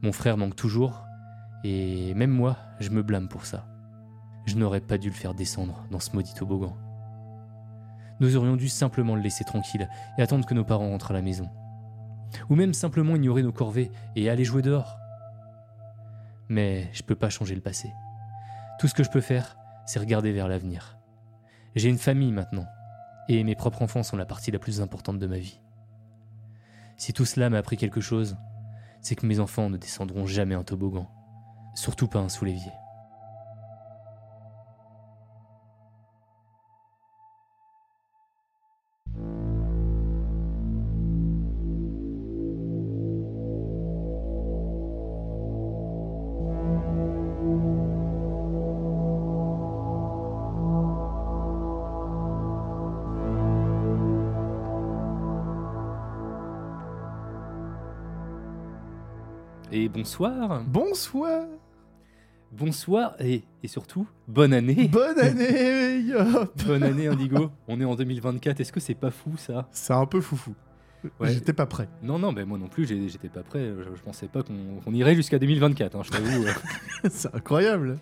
Mon frère manque toujours, et même moi, je me blâme pour ça. Je n'aurais pas dû le faire descendre dans ce maudit toboggan. Nous aurions dû simplement le laisser tranquille et attendre que nos parents rentrent à la maison ou même simplement ignorer nos corvées et aller jouer dehors. Mais je peux pas changer le passé. Tout ce que je peux faire, c'est regarder vers l'avenir. J'ai une famille maintenant, et mes propres enfants sont la partie la plus importante de ma vie. Si tout cela m'a appris quelque chose, c'est que mes enfants ne descendront jamais un toboggan, surtout pas un sous bonsoir. Bonsoir. Bonsoir et, et surtout, bonne année. Bonne année, Yop. bonne année Indigo. On est en 2024. Est-ce que c'est pas fou ça? C'est un peu foufou. Ouais. J'étais pas prêt. Non, non, mais moi non plus, j'étais pas prêt. Je, je pensais pas qu'on irait jusqu'à 2024, hein, je t'avoue. C'est incroyable.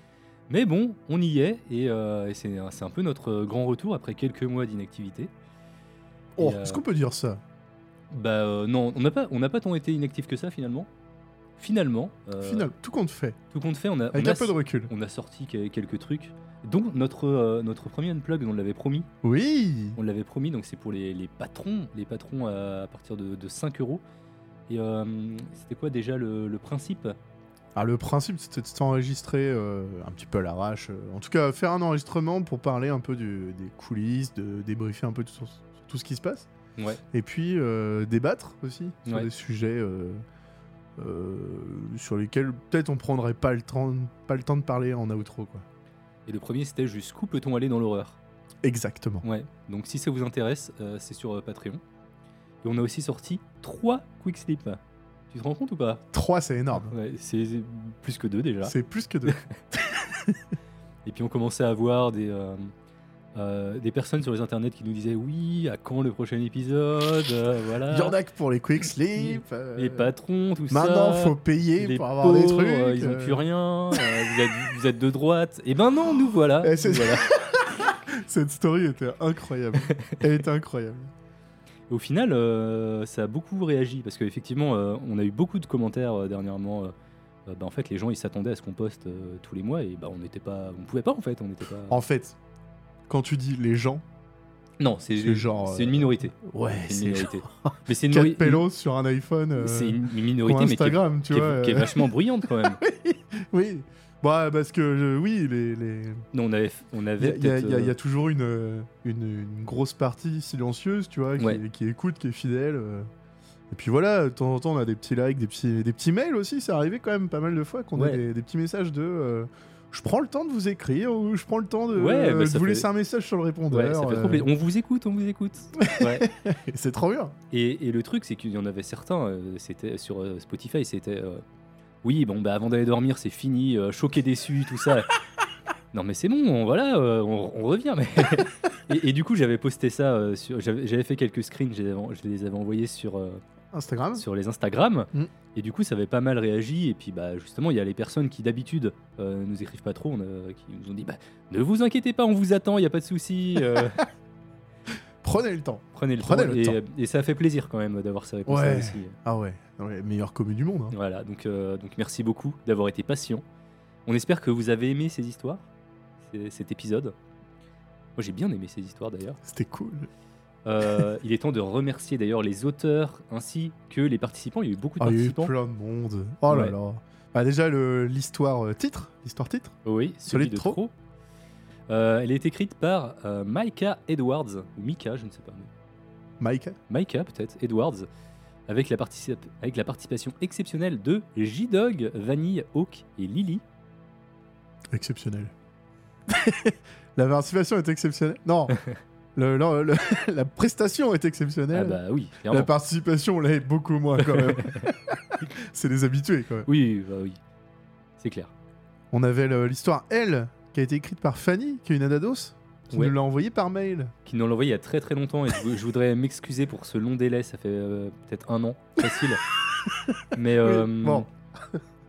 mais bon, on y est et, euh, et c'est un- peu notre grand retour après quelques mois d'inactivité. Oh, euh, est-ce qu'on peut dire ça? Bah euh, non, on n'a pas, on n'a pas tant été inactif que ça finalement. Finalement, euh, Final, tout compte fait. tout compte fait, on a, Avec on a un peu de recul. on a sorti que- quelques trucs. Donc notre, euh, notre premier unplug, on l'avait promis. Oui. On l'avait promis, donc c'est pour les, les patrons, les patrons à, à partir de, de 5 euros. Et euh, c'était quoi déjà le, le principe? Ah, le principe, c'était de s'enregistrer euh, un petit peu à l'arrache. euh, En tout cas, faire un enregistrement pour parler un peu du- des coulisses, de débriefer un peu sur tout ce qui se passe. Ouais. Et puis euh, débattre aussi sur Ouais. des sujets sur lesquels peut-être on prendrait pas le temps, pas le temps de parler en outro. Quoi. Et le premier c'était jusqu'où peut-on aller dans l'horreur? Exactement. Ouais, donc si ça vous intéresse, euh, c'est sur euh, Patreon. Et on a aussi sorti 3 quick slip. Tu te rends compte ou pas? 3, c'est énorme. Ouais, c'est plus que deux déjà. C'est plus que deux. Et puis on commençait à avoir des, euh, euh, des personnes sur les internets qui nous disaient oui, à quand le prochain épisode euh, Voilà. Il y en a que pour les quick sleep. euh, Les patrons, tout Maintenant, ça. faut payer les pour avoir des trucs. euh, ils ont euh. plus rien. vous, êtes, vous êtes de droite. Et ben non, nous voilà. Eh, c'est- Nous voilà. Cette story était incroyable. Elle était incroyable. Au final, ça a beaucoup réagi parce qu'effectivement, on a eu beaucoup de commentaires dernièrement. bah, en fait, les gens ils s'attendaient à ce qu'on poste tous les mois et bah, on n'était pas, on pouvait pas en fait, on n'était pas. En fait, quand tu dis les gens, Non, c'est genre, c'est euh, une minorité. ouais, C'est une minorité. Mais c'est une, 4 minori- pélos sur un iPhone. euh, c'est une minorité, mais qui est, Instagram, tu qui est- vois. qui est euh, vachement bruyante quand même. Oui. Bah, parce que euh, oui, les. les... Non, on avait, on avait a- il y a- y y euh, toujours une, euh, une, une grosse partie silencieuse, tu vois, qui, Ouais. qui écoute, qui est fidèle. euh. Et puis voilà, de temps en temps, on a des petits likes, des petits, des petits mails aussi. C'est arrivé quand même pas mal de fois qu'on a des, des petits messages de. euh, je prends le temps de vous écrire ou je prends le temps de, Ouais, bah, de vous fait- laisser un message sur le ouais, répondeur. ça fait trop euh, plaisir. On vous écoute, on vous écoute. Ouais. c'est trop bien. Et, et le truc, c'est qu'il y en avait certains, euh, c'était sur euh, Spotify, c'était euh, oui, bon, bah avant d'aller dormir, c'est fini, euh, choqué, déçu, tout ça. non, mais c'est bon, on- voilà, euh, on, on revient. Mais et, et du coup, j'avais posté ça, j'avais fait quelques screens, je les avais, je les avais envoyés sur, Instagram sur les Instagram. Mm. Et du coup, ça avait pas mal réagi. Et puis, bah, justement, il y a les personnes qui d'habitude euh, nous écrivent pas trop, on a- qui nous ont dit bah, ne vous inquiétez pas, on vous attend, il y a pas de souci. euh, Prenez le temps. prenez le Prenez temps. le et, temps. et ça fait plaisir quand même d'avoir ces réponses Ouais. aussi. Ah ouais, ouais meilleur commu du monde. hein. Voilà, donc, euh, donc merci beaucoup d'avoir été patient. On espère que vous avez aimé ces histoires, ces- cet épisode. Moi j'ai bien aimé ces histoires d'ailleurs. C'était cool. Euh, il est temps de remercier d'ailleurs les auteurs ainsi que les participants. Il y a eu beaucoup de Ah, il y a eu participants. plein de monde. Oh là Ouais. là. Bah déjà l'histoire euh, titre, l'histoire titre. Oui, celui de trop. trop. Euh, elle est écrite par Micah Edwards, ou Mika, je ne sais pas. Mike. Micah peut-être, Edwards, avec la, partici- avec la participation exceptionnelle de J-Dog, Vanille, Hawk et Lily. Exceptionnel. la participation est exceptionnelle. Non. le- le- le- la prestation est exceptionnelle. Ah bah oui, la participation l'est beaucoup moins quand même. C'est des habitués quand même. Oui, bah oui, c'est clair. On avait l'histoire Elle qui a été écrite par Fanny, qui est une adados, qui Ouais. nous l'a envoyée par mail. qui nous l'a envoyé il y a très très longtemps et je, je voudrais m'excuser pour ce long délai, ça fait euh, peut-être un an, facile. Mais euh, bon.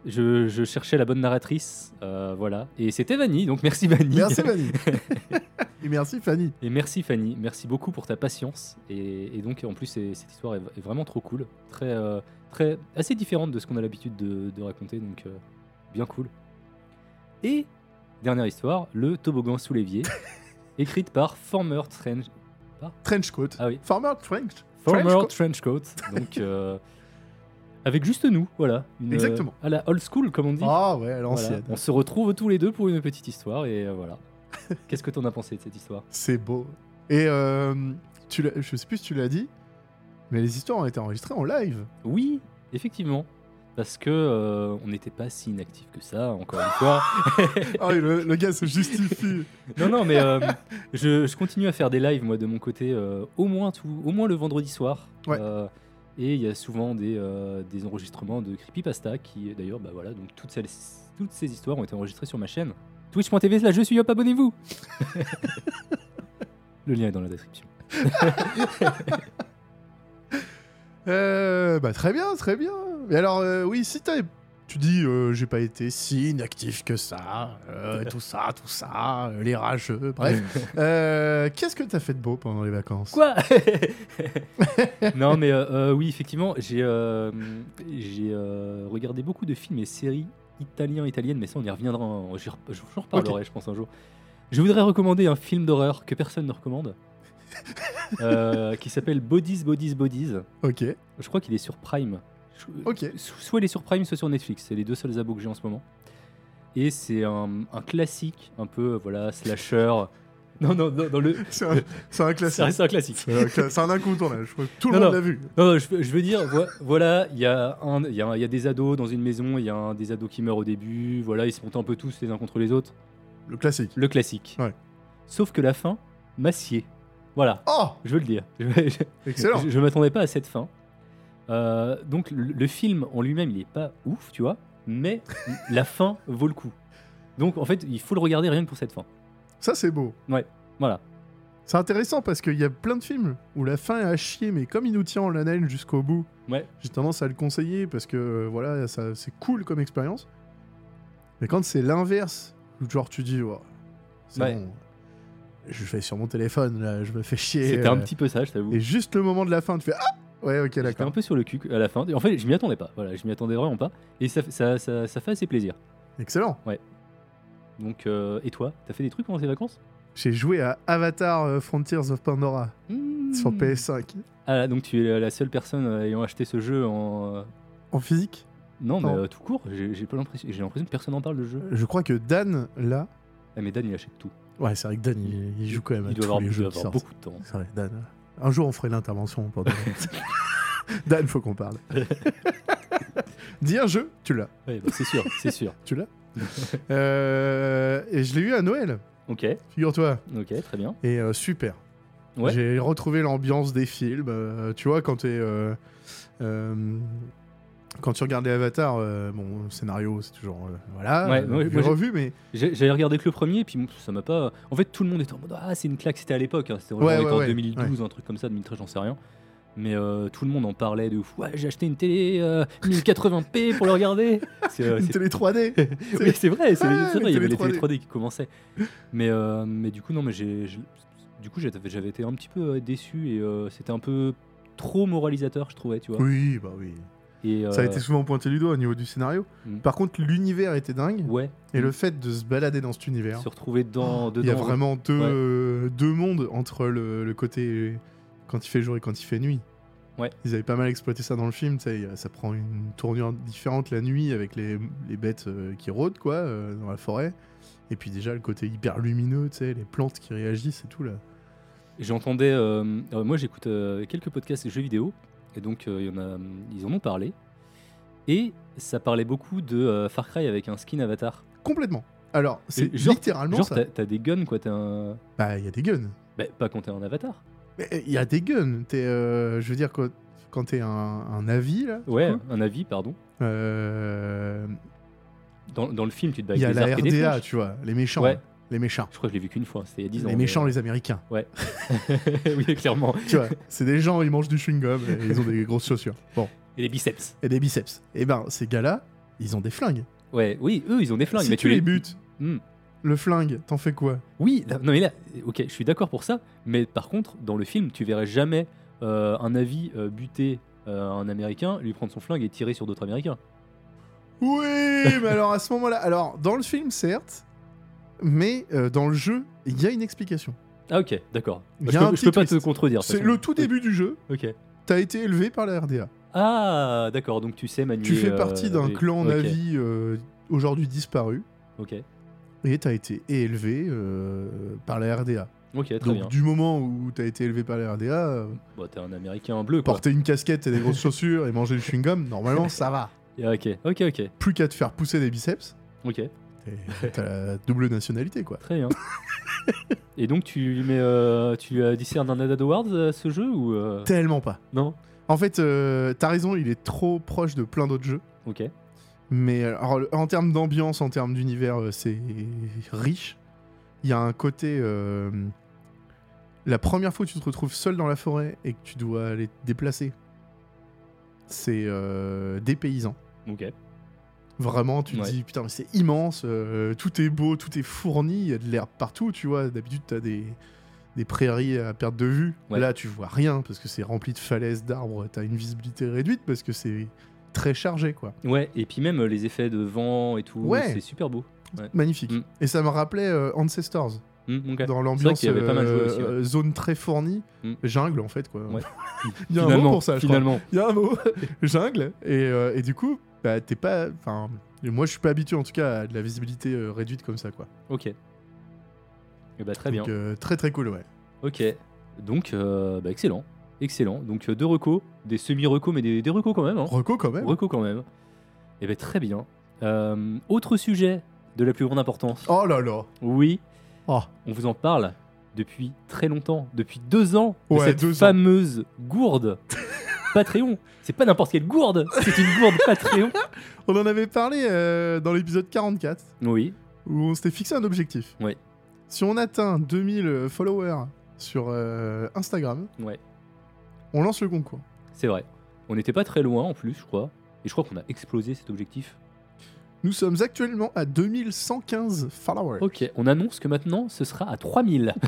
Je, je cherchais la bonne narratrice, euh, voilà. Et c'était Vanny, donc merci Vanny. Merci Fanny. Et merci Fanny. Et merci Fanny, merci beaucoup pour ta patience. Et, et donc en plus cette histoire est, est vraiment trop cool, très, euh, très assez différente de ce qu'on a l'habitude de, de raconter, donc euh, bien cool. Et dernière histoire, le toboggan sous l'évier, écrite par Former Trench. Trenchcoat. Ah oui. Farmer Trench. Former Trenchcoat. Donc, avec juste nous, voilà. Une, Exactement. euh, à la old school, comme on dit. Ah ouais, à Voilà. l'ancienne. On se retrouve tous les deux pour une petite histoire et euh, voilà. Qu'est-ce que t'en as pensé de cette histoire? C'est beau. Et euh, tu je sais plus si tu l'as dit, mais les histoires ont été enregistrées en live. Oui, effectivement. Parce que euh, on n'était pas si inactifs que ça, encore une fois. Ah oui, le, le gars se justifie. non, non, mais euh, je, je continue à faire des lives, moi, de mon côté, euh, au, moins tout, au moins le vendredi soir. Ouais. Et il y a souvent des, euh, des enregistrements de creepypasta qui, d'ailleurs, bah voilà, donc toutes, celles, toutes ces histoires ont été enregistrées sur ma chaîne. Twitch.tv slash je suis hop, abonnez-vous Le lien est dans la description. Euh, bah très bien, très bien. Mais alors, euh, oui, si t'as... Tu dis, euh, j'ai pas été si inactif que ça, euh, tout ça, tout ça, euh, les rageux, bref. Euh, Qu'est-ce que t'as fait de beau pendant les vacances? Quoi? Non, mais oui, effectivement, j'ai j'ai regardé beaucoup de films et séries italiens, italiennes, mais ça, on y reviendra. en- rep- J'en reparlerai, je pense, un jour. Je voudrais recommander un film d'horreur que personne ne recommande, qui s'appelle Bodies, Bodies, Bodies. Ok, Je crois qu'il est sur Prime. Ok. so- Soit il est sur Prime, soit sur Netflix. C'est les deux seuls abos que j'ai en ce moment. Et c'est un, un classique, un peu, voilà, slasher. Non, non, non, dans le. C'est un, c'est classique. reste un classique. C'est un, cla- c'est un incontournable, je crois que tout le Non, monde non. l'a vu. Non, non, je, veux- je veux dire, vo- voilà, il y, a un- il y, a, il y a des ados dans une maison, il y a un des ados qui meurt au début, voilà, ils se montent un peu tous les uns contre les autres. Le classique. Le classique. Ouais. Sauf que la fin m'assied. Voilà, Oh je veux le dire. Je, je, Excellent je m'attendais pas à cette fin. Euh, donc le, le film en lui-même, il est pas ouf, tu vois, mais la fin vaut le coup. Donc en fait, il faut le regarder rien que pour cette fin. Ça, c'est beau. Voilà. C'est intéressant parce qu'il y a plein de films où la fin est à chier, mais comme il nous tient en haleine jusqu'au bout, Ouais. j'ai tendance à le conseiller parce que euh, voilà, ça, c'est cool comme expérience. Mais quand c'est l'inverse, où genre tu dis, oh, c'est Ouais. bon, je vais sur mon téléphone, là, je me fais chier. C'était un euh, petit peu ça, je t'avoue. Et juste le moment de la fin, tu fais Ah Ouais, ok, J'étais un peu sur le cul à la fin. En fait, je m'y attendais pas. Voilà, je m'y attendais vraiment pas. Et ça, ça, ça, ça fait assez plaisir. Excellent. Donc, euh, et toi, t'as fait des trucs pendant tes vacances? J'ai joué à Avatar euh, Frontiers of Pandora sur Hmm. PS5 Ah, donc tu es la seule personne euh, ayant acheté ce jeu en. euh, en physique? Non, mais Non. euh, tout court. J'ai j'ai pas l'impression. J'ai l'impression que personne n'en parle de ce jeu. Je crois que Dan, là. Ah, mais Dan, il achète tout. Ouais, c'est vrai que Dan, il, il joue quand même à Il doit tous avoir, les il jeux doit qui avoir sortent. beaucoup de temps. C'est vrai, Dan. Un jour, on ferait l'intervention pour Dan. Faut qu'on parle. Dis un jeu, tu l'as. Ouais, bah, c'est sûr, c'est sûr. Tu l'as Euh, Et je l'ai eu à Noël, Ok, figure-toi. ok, très bien. Et euh, super. Ouais. J'ai retrouvé l'ambiance des films. euh, tu vois, quand t'es. euh, euh, quand tu regardais Avatar, euh, bon, scénario, c'est toujours. euh, voilà, Ouais, euh, ouais, j'ai- revu, mais. J'avais regardé que le premier, puis ça m'a pas. En fait, tout le monde était en mode Ah, c'est une claque, c'était à l'époque. hein, C'était Ouais, en ouais, 2012, un truc comme ça, 2013, j'en sais rien. Mais euh, tout le monde en parlait de ouf. Ouais, j'ai acheté une télé euh, 1080p pour le regarder. Euh, Une télé 3D oui, c'est vrai, c'est vrai, il y avait les télé télé 3D qui commençaient. Mais, euh, mais du coup, non, mais j'ai, du coup, j'avais été un petit peu euh, déçu et euh, c'était un peu trop moralisateur, je trouvais, tu vois. Oui, bah oui. Et, Ça a euh, été souvent pointé du doigt au niveau du scénario. Mm. Par contre, l'univers était dingue. Ouais. Et le fait de se balader dans cet univers. se retrouver dans, dedans. Il y a vraiment deux, Ouais. euh, deux mondes entre le, le côté quand il fait jour et quand il fait nuit. Ouais. Ils avaient pas mal exploité ça dans le film. Ça prend une tournure différente la nuit avec les, les bêtes euh, qui rôdent quoi, dans la forêt. Et puis déjà le côté hyper lumineux, tu sais, les plantes qui réagissent et tout là. J'entendais. euh, moi, j'écoute euh, quelques podcasts de jeux vidéo. Et donc, euh, il y en a, ils en ont parlé. Et ça parlait beaucoup de euh, Far Cry avec un skin avatar. Complètement. Alors, c'est genre- littéralement Genre, ça. t'as, t'as des guns, quoi. Un. Bah, il y a des guns. Bah, pas quand t'es un avatar. Mais il y a des guns. T'es, euh, je veux dire, quand, quand t'es un, un navire, là, Ouais, coup, un avis, pardon. euh, Dans, dans le film, tu te bats il y a avec la RDA, tu vois, les méchants. Ouais. Les méchants. Je crois que je l'ai vu qu'une fois, c'était il y a 10 ans. Les mais- méchants, les Américains. Ouais. oui, clairement. tu vois, c'est des gens, ils mangent du chewing-gum et ils ont des grosses chaussures. Bon, Et les biceps. et des biceps. Et ben, ces gars-là, ils ont des flingues. Ouais, oui, eux, ils ont des flingues. si mais tu les butes, Hmm. le flingue, t'en fais quoi? Oui, là- non mais là, ok, je suis d'accord pour ça. Mais par contre, dans le film, tu verrais jamais euh, un avis euh, buter euh, un Américain, lui prendre son flingue et tirer sur d'autres Américains. Oui, mais alors à ce moment-là, alors dans le film, certes, mais euh, dans le jeu, il y a une explication. Ah ok, d'accord. Bah, je peux, je peux pas te contredire. C'est le tout début du jeu, Ok. t'as été élevé par la RDA. Ah, d'accord, donc tu sais manier. Tu fais euh, partie d'un clan ok, Navi euh, aujourd'hui disparu. Ok, Et t'as été élevé par la RDA. ok, très Donc bien. du moment où t'as été élevé par la RDA, Bon, t'es un Américain bleu, quoi. porter une casquette et des grosses chaussures et manger du chewing-gum, normalement ça va. Ok, ok, ok, Plus qu'à te faire pousser des biceps, ok, t'as la double nationalité quoi. très bien. et donc tu lui mets, euh, tu lui as discernes un Adad Awards à ce jeu ou euh, Tellement pas. non En fait, euh, t'as raison, il est trop proche de plein d'autres jeux. Ok. Mais euh, alors, en termes d'ambiance, en termes d'univers, euh, c'est riche. Il y a un côté. euh, la première fois que tu te retrouves seul dans la forêt et que tu dois aller te déplacer, c'est euh, dépaysant. Ok. Vraiment, tu te dis, putain, mais c'est immense, euh, tout est beau, tout est fourni, il y a de l'herbe partout, tu vois. D'habitude, t'as des, des prairies à perte de vue. Ouais. Là, tu vois rien parce que c'est rempli de falaises, d'arbres, t'as une visibilité réduite parce que c'est très chargé, quoi. Ouais, et puis même euh, les effets de vent et tout, Ouais. c'est super beau. Magnifique. Mm. Et ça me rappelait euh, Ancestors, ok. dans l'ambiance ouais. zone très fournie, Mm. jungle en fait, quoi. Ouais. Il y a un mot pour ça, je crois. finalement. Il y a un mot, jungle, et, euh, et du coup, bah, t'es pas. Enfin, moi je suis pas habitué en tout cas à de la visibilité euh, réduite comme ça, quoi. Ok. Et bah très bien. Euh, très très cool, ouais. Ok. Donc, euh, bah, excellent. Excellent. Donc, deux recos, des semi-recos, mais des, des recos quand même. Hein. Reco quand même. Recos quand même. Et bah très bien. Autre sujet de la plus grande importance. Oh là là. Oui, Oh. on vous en parle depuis très longtemps, depuis deux ans, de Ouais, cette ans. fameuse gourde Patreon. C'est pas n'importe quelle gourde, c'est une gourde Patreon. On en avait parlé euh, dans l'épisode 44 Oui, où on s'était fixé un objectif. Si on atteint 2000 followers sur euh, Instagram, ouais, on lance le concours. c'est vrai. On n'était pas très loin en plus, je crois. Et je crois qu'on a explosé cet objectif. Nous sommes actuellement à 2115 followers. Ok, on annonce que maintenant ce sera à 3000.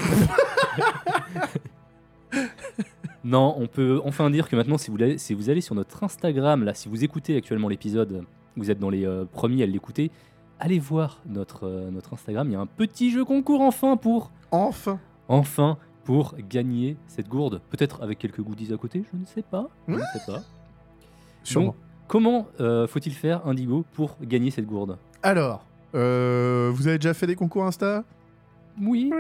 non, on peut enfin dire que maintenant, si vous, allez, si vous allez sur notre Instagram, là, si vous écoutez actuellement l'épisode, vous êtes dans les euh, premiers à l'écouter, allez voir notre, euh, notre Instagram. Il y a un petit jeu concours enfin pour, Enfin. enfin, pour gagner cette gourde. Peut-être avec quelques goodies à côté, je ne sais pas. Je ne sais pas. Sûrement. Donc, comment euh, faut-il faire, Indigo, pour gagner cette gourde? Alors, euh, vous avez déjà fait des concours Insta? Oui.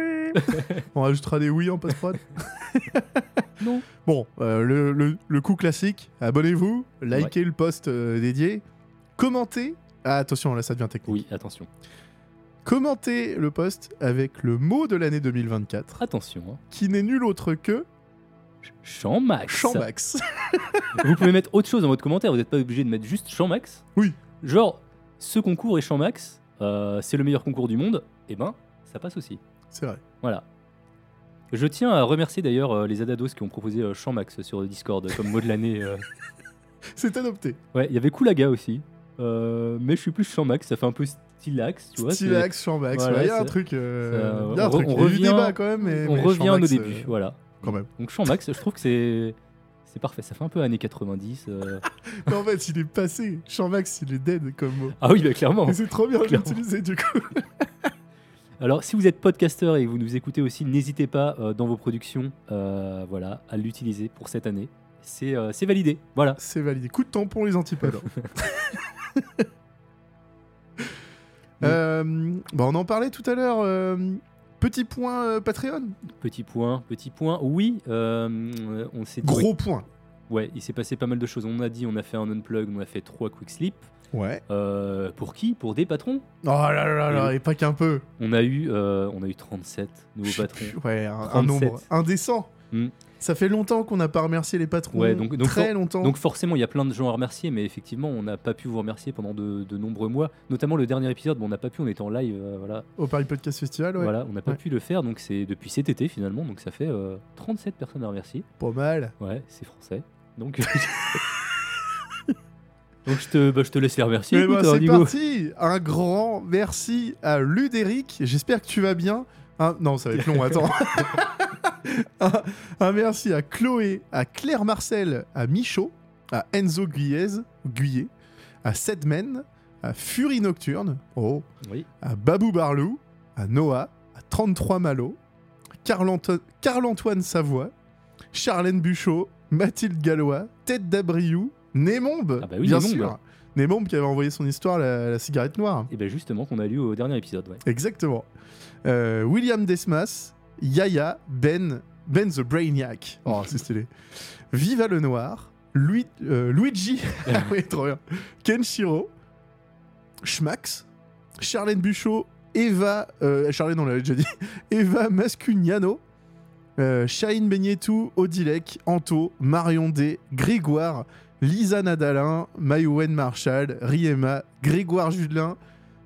On rajoutera des oui en post-prod Non. Bon, euh, le, le- le coup classique, abonnez-vous, likez le post euh, dédié, commentez. Ah, attention, là ça devient technique. Oui, attention. Commentez le post avec le mot de l'année 2024, Attention. Hein. qui n'est nul autre que Champ Max. Chambax. Vous pouvez mettre autre chose dans votre commentaire, vous n'êtes pas obligé de mettre juste Champ Max. Oui. Genre, ce concours est Champ Max, euh, c'est le meilleur concours du monde, et ben, ça passe aussi. C'est vrai. Voilà. Je tiens à remercier d'ailleurs euh, les Adados qui ont proposé euh, sur le Discord comme mot de l'année. euh. C'est adopté. Ouais, il y avait Koulaga aussi. Euh, mais je suis plus Champ Max, ça fait un peu stylax, tu vois. c'est- Stylax, Chambax. Voilà, Il y a un c'est- truc. euh, ça- il y a un on truc. on Il y a eu revient- débat quand même. Mais, On mais revient à nos Chambax, débuts, euh, voilà. quand même. Donc Champ Max, je trouve que c'est. C'est parfait, ça fait un peu années 90. euh. Mais en fait, il est passé. Chambax, il est dead comme mot. Ah oui, bah clairement. Et c'est trop bien Clairement. l'utiliser du coup. Alors, si vous êtes podcasteur et que vous nous écoutez aussi, n'hésitez pas euh, dans vos productions euh, voilà, à l'utiliser pour cette année. C'est euh, c'est validé. Voilà. C'est validé. Coup de tampon, les antipodes. On en parlait tout à l'heure. petit point Patreon. Petit point, petit point. Oui, on s'est dit. Gros point. Ouais, il s'est passé pas mal de choses. On a dit, on a fait un unplug, on a fait trois quick sleep. Ouais. Euh, pour qui? Pour des patrons? Oh là là là là, et pas qu'un peu. On a eu, euh, on a eu 37 nouveaux patrons. plus, Ouais, un, un 37. nombre indécent. Hmm. Ça fait longtemps qu'on n'a pas remercié les patrons. Ouais, donc- donc très longtemps. Donc forcément, il y a plein de gens à remercier, mais effectivement, on n'a pas pu vous remercier pendant de, de nombreux mois. Notamment le dernier épisode, bon, on n'a pas pu, on était en live, euh, voilà. Au Paris Podcast Festival, ouais. Voilà, on n'a pas Ouais. pu le faire, donc c'est depuis cet été finalement, donc ça fait euh, 37 personnes à remercier. Pas mal. Ouais, c'est français. Donc, donc je, te, bah, je te laisse les remercier. Écoute, ben, c'est Indigo. parti. Un grand merci à Ludéric. J'espère que tu vas bien. Non, ça va être long, attends. un, un merci à Chloé, à Claire Marcel, à Michaud, à Enzo Guyez, Guyet, à Sedmen, à Fury Nocturne, oh, Oui, à Babou Barlou, à Noah, à 33 Malo, Carl-Anto- Carl-Antoine Savoie, Charlène Buchot, Mathilde Gallois, Tête d'Abriou, Némombe, Ah bah oui, bien Némombe. sûr. Némombe qui avait envoyé son histoire, la, la cigarette noire. et bien justement qu'on a lu au dernier épisode. Ouais. Exactement. Euh, William Desmas, Yaya, Ben, Ben the Brainiac. Oh, c'est stylé. Viva le Noir, Lui- euh, Luigi, ah oui, trop bien. Kenshiro, Schmax, Charlène Buchot, Eva, euh, Charlène on l'avait déjà dit, Eva Mascugnano, euh, Shahine Beignetou, Odilek, Anto, Marion D, Grégoire, Lisa Nadalin, Mayouen Marshall, Riema, Grégoire Judelin,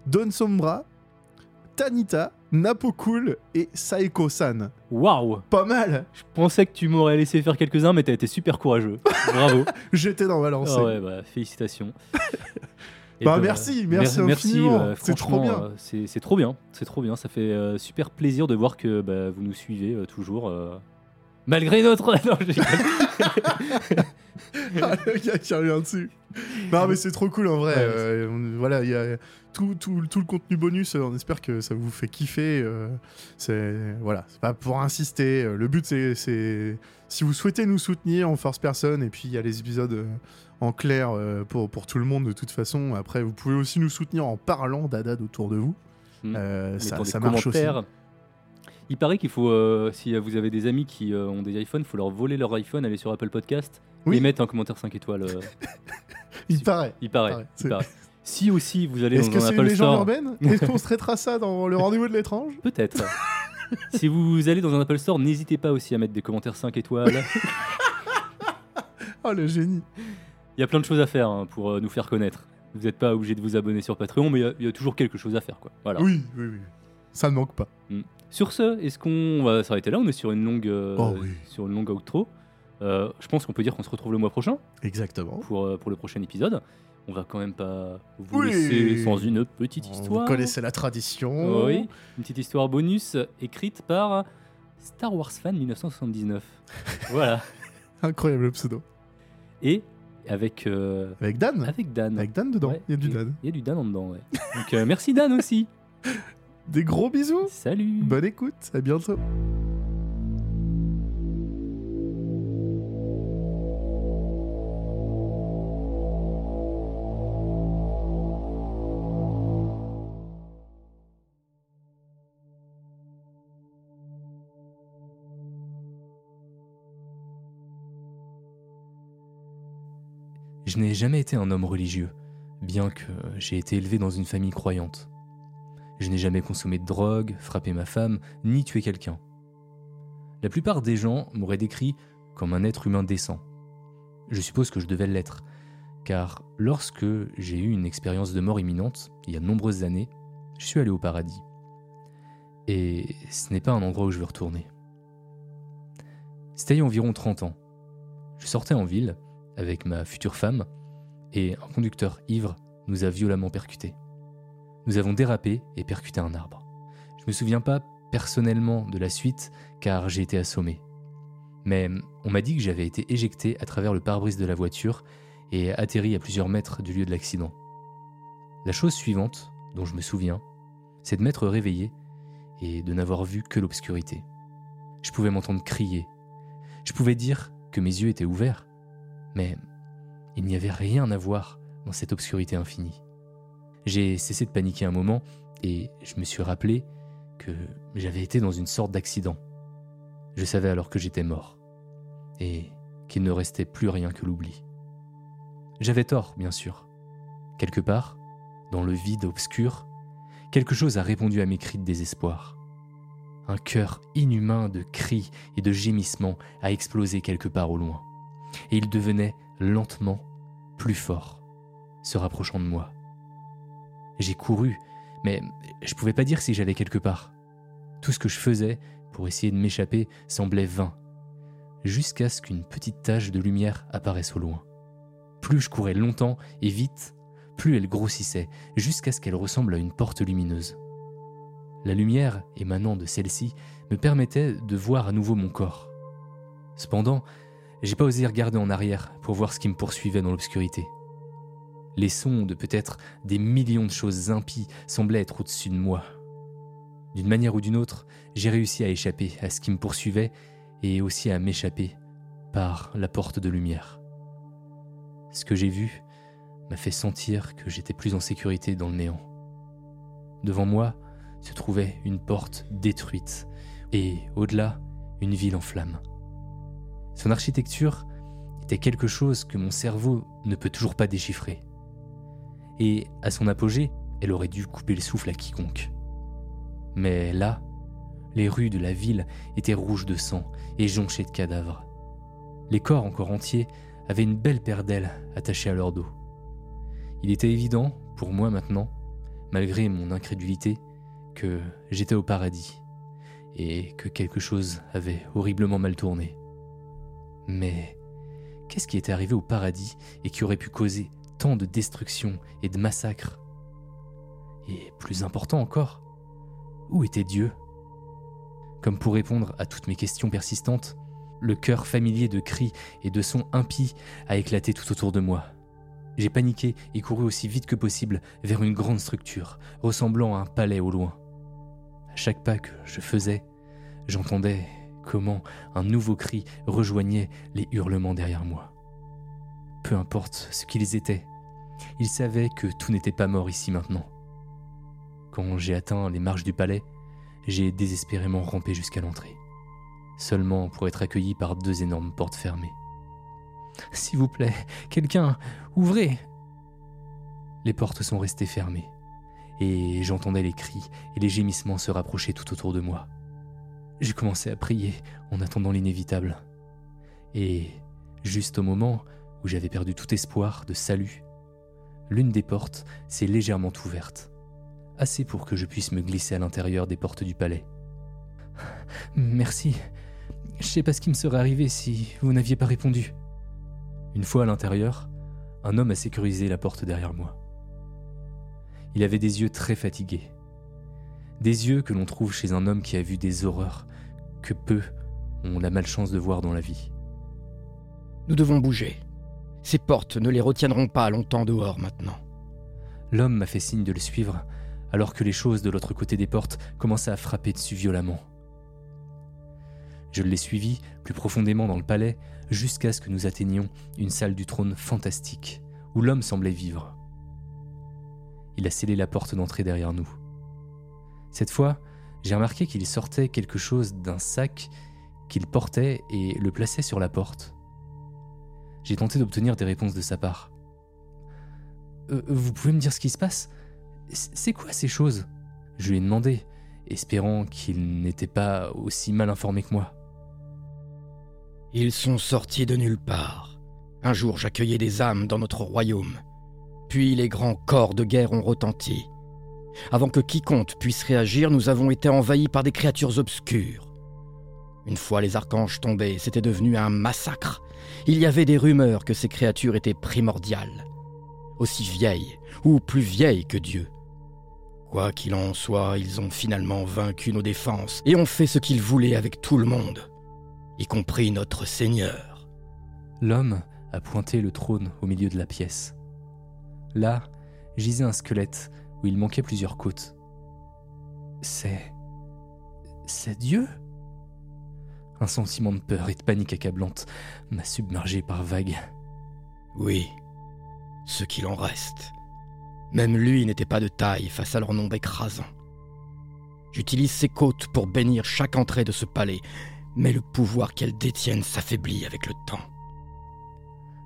Don Sombra, Tanita, Napocool et Saeko-san. Waouh Pas mal Je pensais que tu m'aurais laissé faire quelques-uns, mais t'as été super courageux. Bravo. J'étais dans ma lancée. Ah ouais, bah, félicitations. Bah, merci, merci mer- infiniment. euh, C'est trop franchement, bien. euh, c'est c'est trop bien, c'est trop bien. Ça fait euh, super plaisir de voir que bah, vous nous suivez euh, toujours. Malgré notre. Non. Ah, le gars qui revient dessus. Non, mais c'est trop cool en vrai. Ouais, Euh, on- voilà, il y a tout, tout, tout le contenu bonus. euh, On espère que ça vous fait kiffer. euh, c'est voilà, c'est pas pour insister. Le but, c'est- c'est si vous souhaitez nous soutenir en force personne, et puis il y a les épisodes en clair pour, pour tout le monde de toute façon. Après, vous pouvez aussi nous soutenir en parlant d'Adad autour de vous. Hmm. Euh, ça marche aussi. Il paraît qu'il faut, euh, si vous avez des amis qui euh, ont des iPhones, il faut leur voler leur iPhone, aller sur Apple Podcast Oui. et mettre un commentaire 5 étoiles. euh, Il paraît. il paraît. Pareil, il c'est- paraît. Si aussi vous allez Est-ce dans que un c'est une Apple légende Store, urbaine? Est-ce qu'on se traitera ça dans le rendez-vous de l'étrange? Peut-être. si vous allez dans un Apple Store, n'hésitez pas aussi à mettre des commentaires 5 étoiles. Oh le génie Il y a plein de choses à faire hein, pour euh, nous faire connaître. Vous n'êtes pas obligé de vous abonner sur Patreon, mais il y a- il y, a toujours quelque chose à faire. Quoi. Voilà. Oui, oui, oui. Ça ne manque pas. Sur ce, est-ce qu'on va s'arrêter là? On est sur une longue, euh, Oh oui. sur une longue outro. Euh, je pense qu'on peut dire qu'on se retrouve le mois prochain Exactement. pour, euh, pour le prochain épisode. On va quand même pas vous Oui. laisser sans une petite Vous histoire. connaissez la tradition. Oui, une petite histoire bonus écrite par Star Wars Fan 1979. voilà. Incroyable pseudo. Et avec, Avec Dan avec Dan. Avec Dan dedans. Ouais, Il y a du Dan. Il y a du Dan en dedans, ouais. Donc merci Dan aussi. Des gros bisous. Salut. Bonne écoute. À bientôt. Je n'ai jamais été un homme religieux, bien que j'ai été élevé dans une famille croyante. Je n'ai jamais consommé de drogue, frappé ma femme, ni tué quelqu'un. La plupart des gens m'auraient décrit comme un être humain décent. Je suppose que je devais l'être, car lorsque j'ai eu une expérience de mort imminente, il y a de nombreuses années, je suis allé au paradis. Et ce n'est pas un endroit où je veux retourner. C'était il y a environ 30 ans. Je sortais en ville avec ma future femme et un conducteur ivre nous a violemment percutés. Nous avons dérapé et percuté un arbre. Je me souviens pas personnellement de la suite car j'ai été assommé. Mais on m'a dit que j'avais été éjecté à travers le pare-brise de la voiture et atterri à plusieurs mètres du lieu de l'accident. La chose suivante, dont je me souviens, c'est de m'être réveillé et de n'avoir vu que l'obscurité. Je pouvais m'entendre crier. Je pouvais dire que mes yeux étaient ouverts. Mais il n'y avait rien à voir dans cette obscurité infinie. J'ai cessé de paniquer un moment et je me suis rappelé que j'avais été dans une sorte d'accident. Je savais alors que j'étais mort et qu'il ne restait plus rien que l'oubli. J'avais tort, bien sûr. Quelque part, dans le vide obscur, quelque chose a répondu à mes cris de désespoir. Un cœur inhumain de cris et de gémissements a explosé quelque part au loin et il devenait lentement plus fort, se rapprochant de moi. J'ai couru, mais je pouvais pas dire si j'allais quelque part. Tout ce que je faisais pour essayer de m'échapper semblait vain, jusqu'à ce qu'une petite tache de lumière apparaisse au loin. Plus je courais longtemps et vite, plus elle grossissait, jusqu'à ce qu'elle ressemble à une porte lumineuse. La lumière émanant de celle-ci me permettait de voir à nouveau mon corps. Cependant, j'ai pas osé regarder en arrière pour voir ce qui me poursuivait dans l'obscurité. Les sons de peut-être des millions de choses impies semblaient être au-dessus de moi. D'une manière ou d'une autre, j'ai réussi à échapper à ce qui me poursuivait et aussi à m'échapper par la porte de lumière. Ce que j'ai vu m'a fait sentir que j'étais plus en sécurité dans le néant. Devant moi se trouvait une porte détruite et, au-delà, une ville en flammes. Son architecture était quelque chose que mon cerveau ne peut toujours pas déchiffrer. Et à son apogée, elle aurait dû couper le souffle à quiconque. Mais là, Les rues de la ville étaient rouges de sang et jonchées de cadavres. Les corps encore entiers avaient une belle paire d'ailes attachées à leur dos. Il était évident, pour moi maintenant, malgré mon incrédulité, que j'étais au paradis et que quelque chose avait horriblement mal tourné. Mais qu'est-ce qui était arrivé au paradis et qui aurait pu causer de destruction et de massacres Et plus important encore, où était Dieu? Comme pour répondre à toutes mes questions persistantes, le cœur familier de cris et de sons impies a éclaté tout autour de moi. J'ai paniqué et couru aussi vite que possible vers une grande structure, ressemblant à un palais au loin. À chaque pas que je faisais, j'entendais comment un nouveau cri rejoignait les hurlements derrière moi. Peu importe ce qu'ils étaient, ils savaient que tout n'était pas mort ici maintenant. Quand j'ai atteint les marches du palais, j'ai désespérément rampé jusqu'à l'entrée, seulement pour être accueilli par deux énormes portes fermées. S'il vous plaît, quelqu'un, ouvrez Les portes sont restées fermées, et j'entendais les cris et les gémissements se rapprocher tout autour de moi. J'ai commencé à prier en attendant l'inévitable. Et juste au moment où j'avais perdu tout espoir de salut, l'une des portes s'est légèrement ouverte, assez pour que je puisse me glisser à l'intérieur des portes du palais. Merci. Je sais pas ce qui me serait arrivé si vous n'aviez pas répondu. Une fois à l'intérieur, un homme a sécurisé la porte derrière moi. Il avait des yeux très fatigués. Des yeux que l'on trouve chez un homme qui a vu des horreurs que peu ont la malchance de voir dans la vie. Nous devons bouger. Ces portes ne les retiendront pas longtemps dehors maintenant. L'homme m'a fait signe de le suivre, alors que les choses de l'autre côté des portes commençaient à frapper dessus violemment. Je l'ai suivi plus profondément dans le palais jusqu'à ce que nous atteignions une salle du trône fantastique, où l'homme semblait vivre. Il a scellé la porte d'entrée derrière nous. Cette fois, j'ai remarqué qu'il sortait quelque chose d'un sac qu'il portait et le plaçait sur la porte. J'ai tenté d'obtenir des réponses de sa part. Euh, vous pouvez me dire ce qui se passe? C'est quoi ces choses? Je lui ai demandé, espérant qu'il n'était pas aussi mal informé que moi. Ils sont sortis de nulle part. Un jour j'accueillais des âmes dans notre royaume. Puis les grands corps de guerre ont retenti. Avant que quiconque puisse réagir, nous avons été envahis par des créatures obscures. Une fois les archanges tombés, c'était devenu un massacre. Il y avait des rumeurs que ces créatures étaient primordiales, aussi vieilles ou plus vieilles que Dieu. Quoi qu'il en soit, ils ont finalement vaincu nos défenses et ont fait ce qu'ils voulaient avec tout le monde, y compris notre Seigneur. L'homme a pointé le trône au milieu de la pièce. Là gisait un squelette où il manquait plusieurs côtes. C'est. C'est Dieu? Un sentiment de peur et de panique accablante m'a submergé par vagues. Oui, ce qu'il en reste. Même lui n'était pas de taille face à leur nombre écrasant. J'utilise ses côtes pour bénir chaque entrée de ce palais, mais le pouvoir qu'elles détiennent s'affaiblit avec le temps.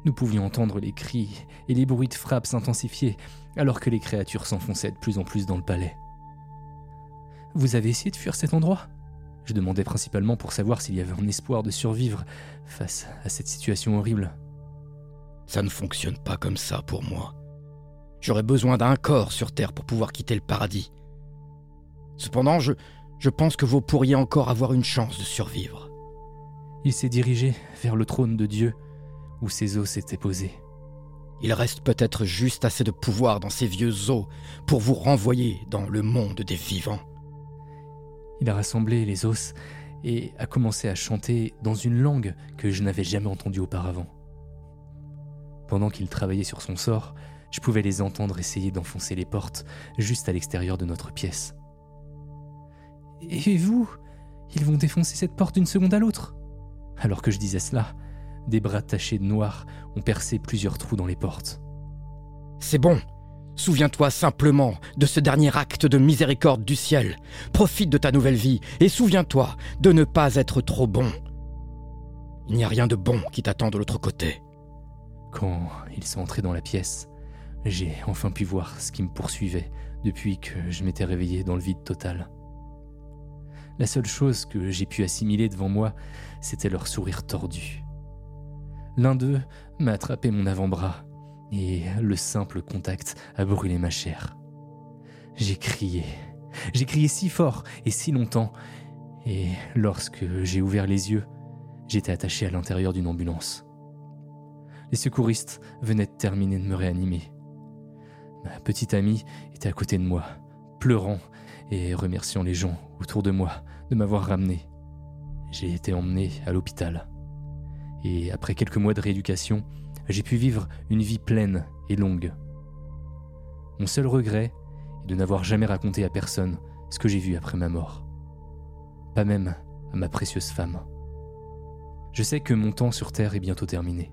Nous pouvions entendre les cris et les bruits de frappe s'intensifier alors que les créatures s'enfonçaient de plus en plus dans le palais. Vous avez essayé de fuir cet endroit? Je demandais principalement pour savoir s'il y avait un espoir de survivre face à cette situation horrible. Ça ne fonctionne pas comme ça pour moi. J'aurais besoin d'un corps sur Terre pour pouvoir quitter le paradis. Cependant, je, je pense que vous pourriez encore avoir une chance de survivre. Il s'est dirigé vers le trône de Dieu où ses os s'étaient posés. Il reste peut-être juste assez de pouvoir dans ces vieux os pour vous renvoyer dans le monde des vivants. Il a rassemblé les os et a commencé à chanter dans une langue que je n'avais jamais entendue auparavant. Pendant qu'il travaillait sur son sort, je pouvais les entendre essayer d'enfoncer les portes juste à l'extérieur de notre pièce. Et vous Ils vont défoncer cette porte d'une seconde à l'autre Alors que je disais cela, des bras tachés de noir ont percé plusieurs trous dans les portes. C'est bon. Souviens-toi simplement de ce dernier acte de miséricorde du ciel. Profite de ta nouvelle vie et souviens-toi de ne pas être trop bon. Il n'y a rien de bon qui t'attend de l'autre côté. Quand ils sont entrés dans la pièce, j'ai enfin pu voir ce qui me poursuivait depuis que je m'étais réveillé dans le vide total. La seule chose que j'ai pu assimiler devant moi, c'était leur sourire tordu. L'un d'eux m'a attrapé mon avant-bras et le simple contact a brûlé ma chair. J'ai crié. J'ai crié si fort et si longtemps. Et lorsque j'ai ouvert les yeux, j'étais attaché à l'intérieur d'une ambulance. Les secouristes venaient de terminer de me réanimer. Ma petite amie était à côté de moi, pleurant et remerciant les gens autour de moi de m'avoir ramené. J'ai été emmené à l'hôpital. Et après quelques mois de rééducation, j'ai pu vivre une vie pleine et longue. Mon seul regret est de n'avoir jamais raconté à personne ce que j'ai vu après ma mort. Pas même à ma précieuse femme. Je sais que mon temps sur Terre est bientôt terminé.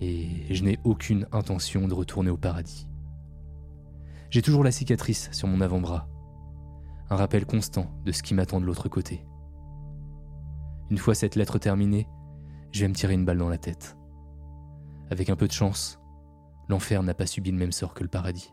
Et je n'ai aucune intention de retourner au paradis. J'ai toujours la cicatrice sur mon avant-bras. Un rappel constant de ce qui m'attend de l'autre côté. Une fois cette lettre terminée, je vais me tirer une balle dans la tête. Avec un peu de chance, l'enfer n'a pas subi le même sort que le paradis.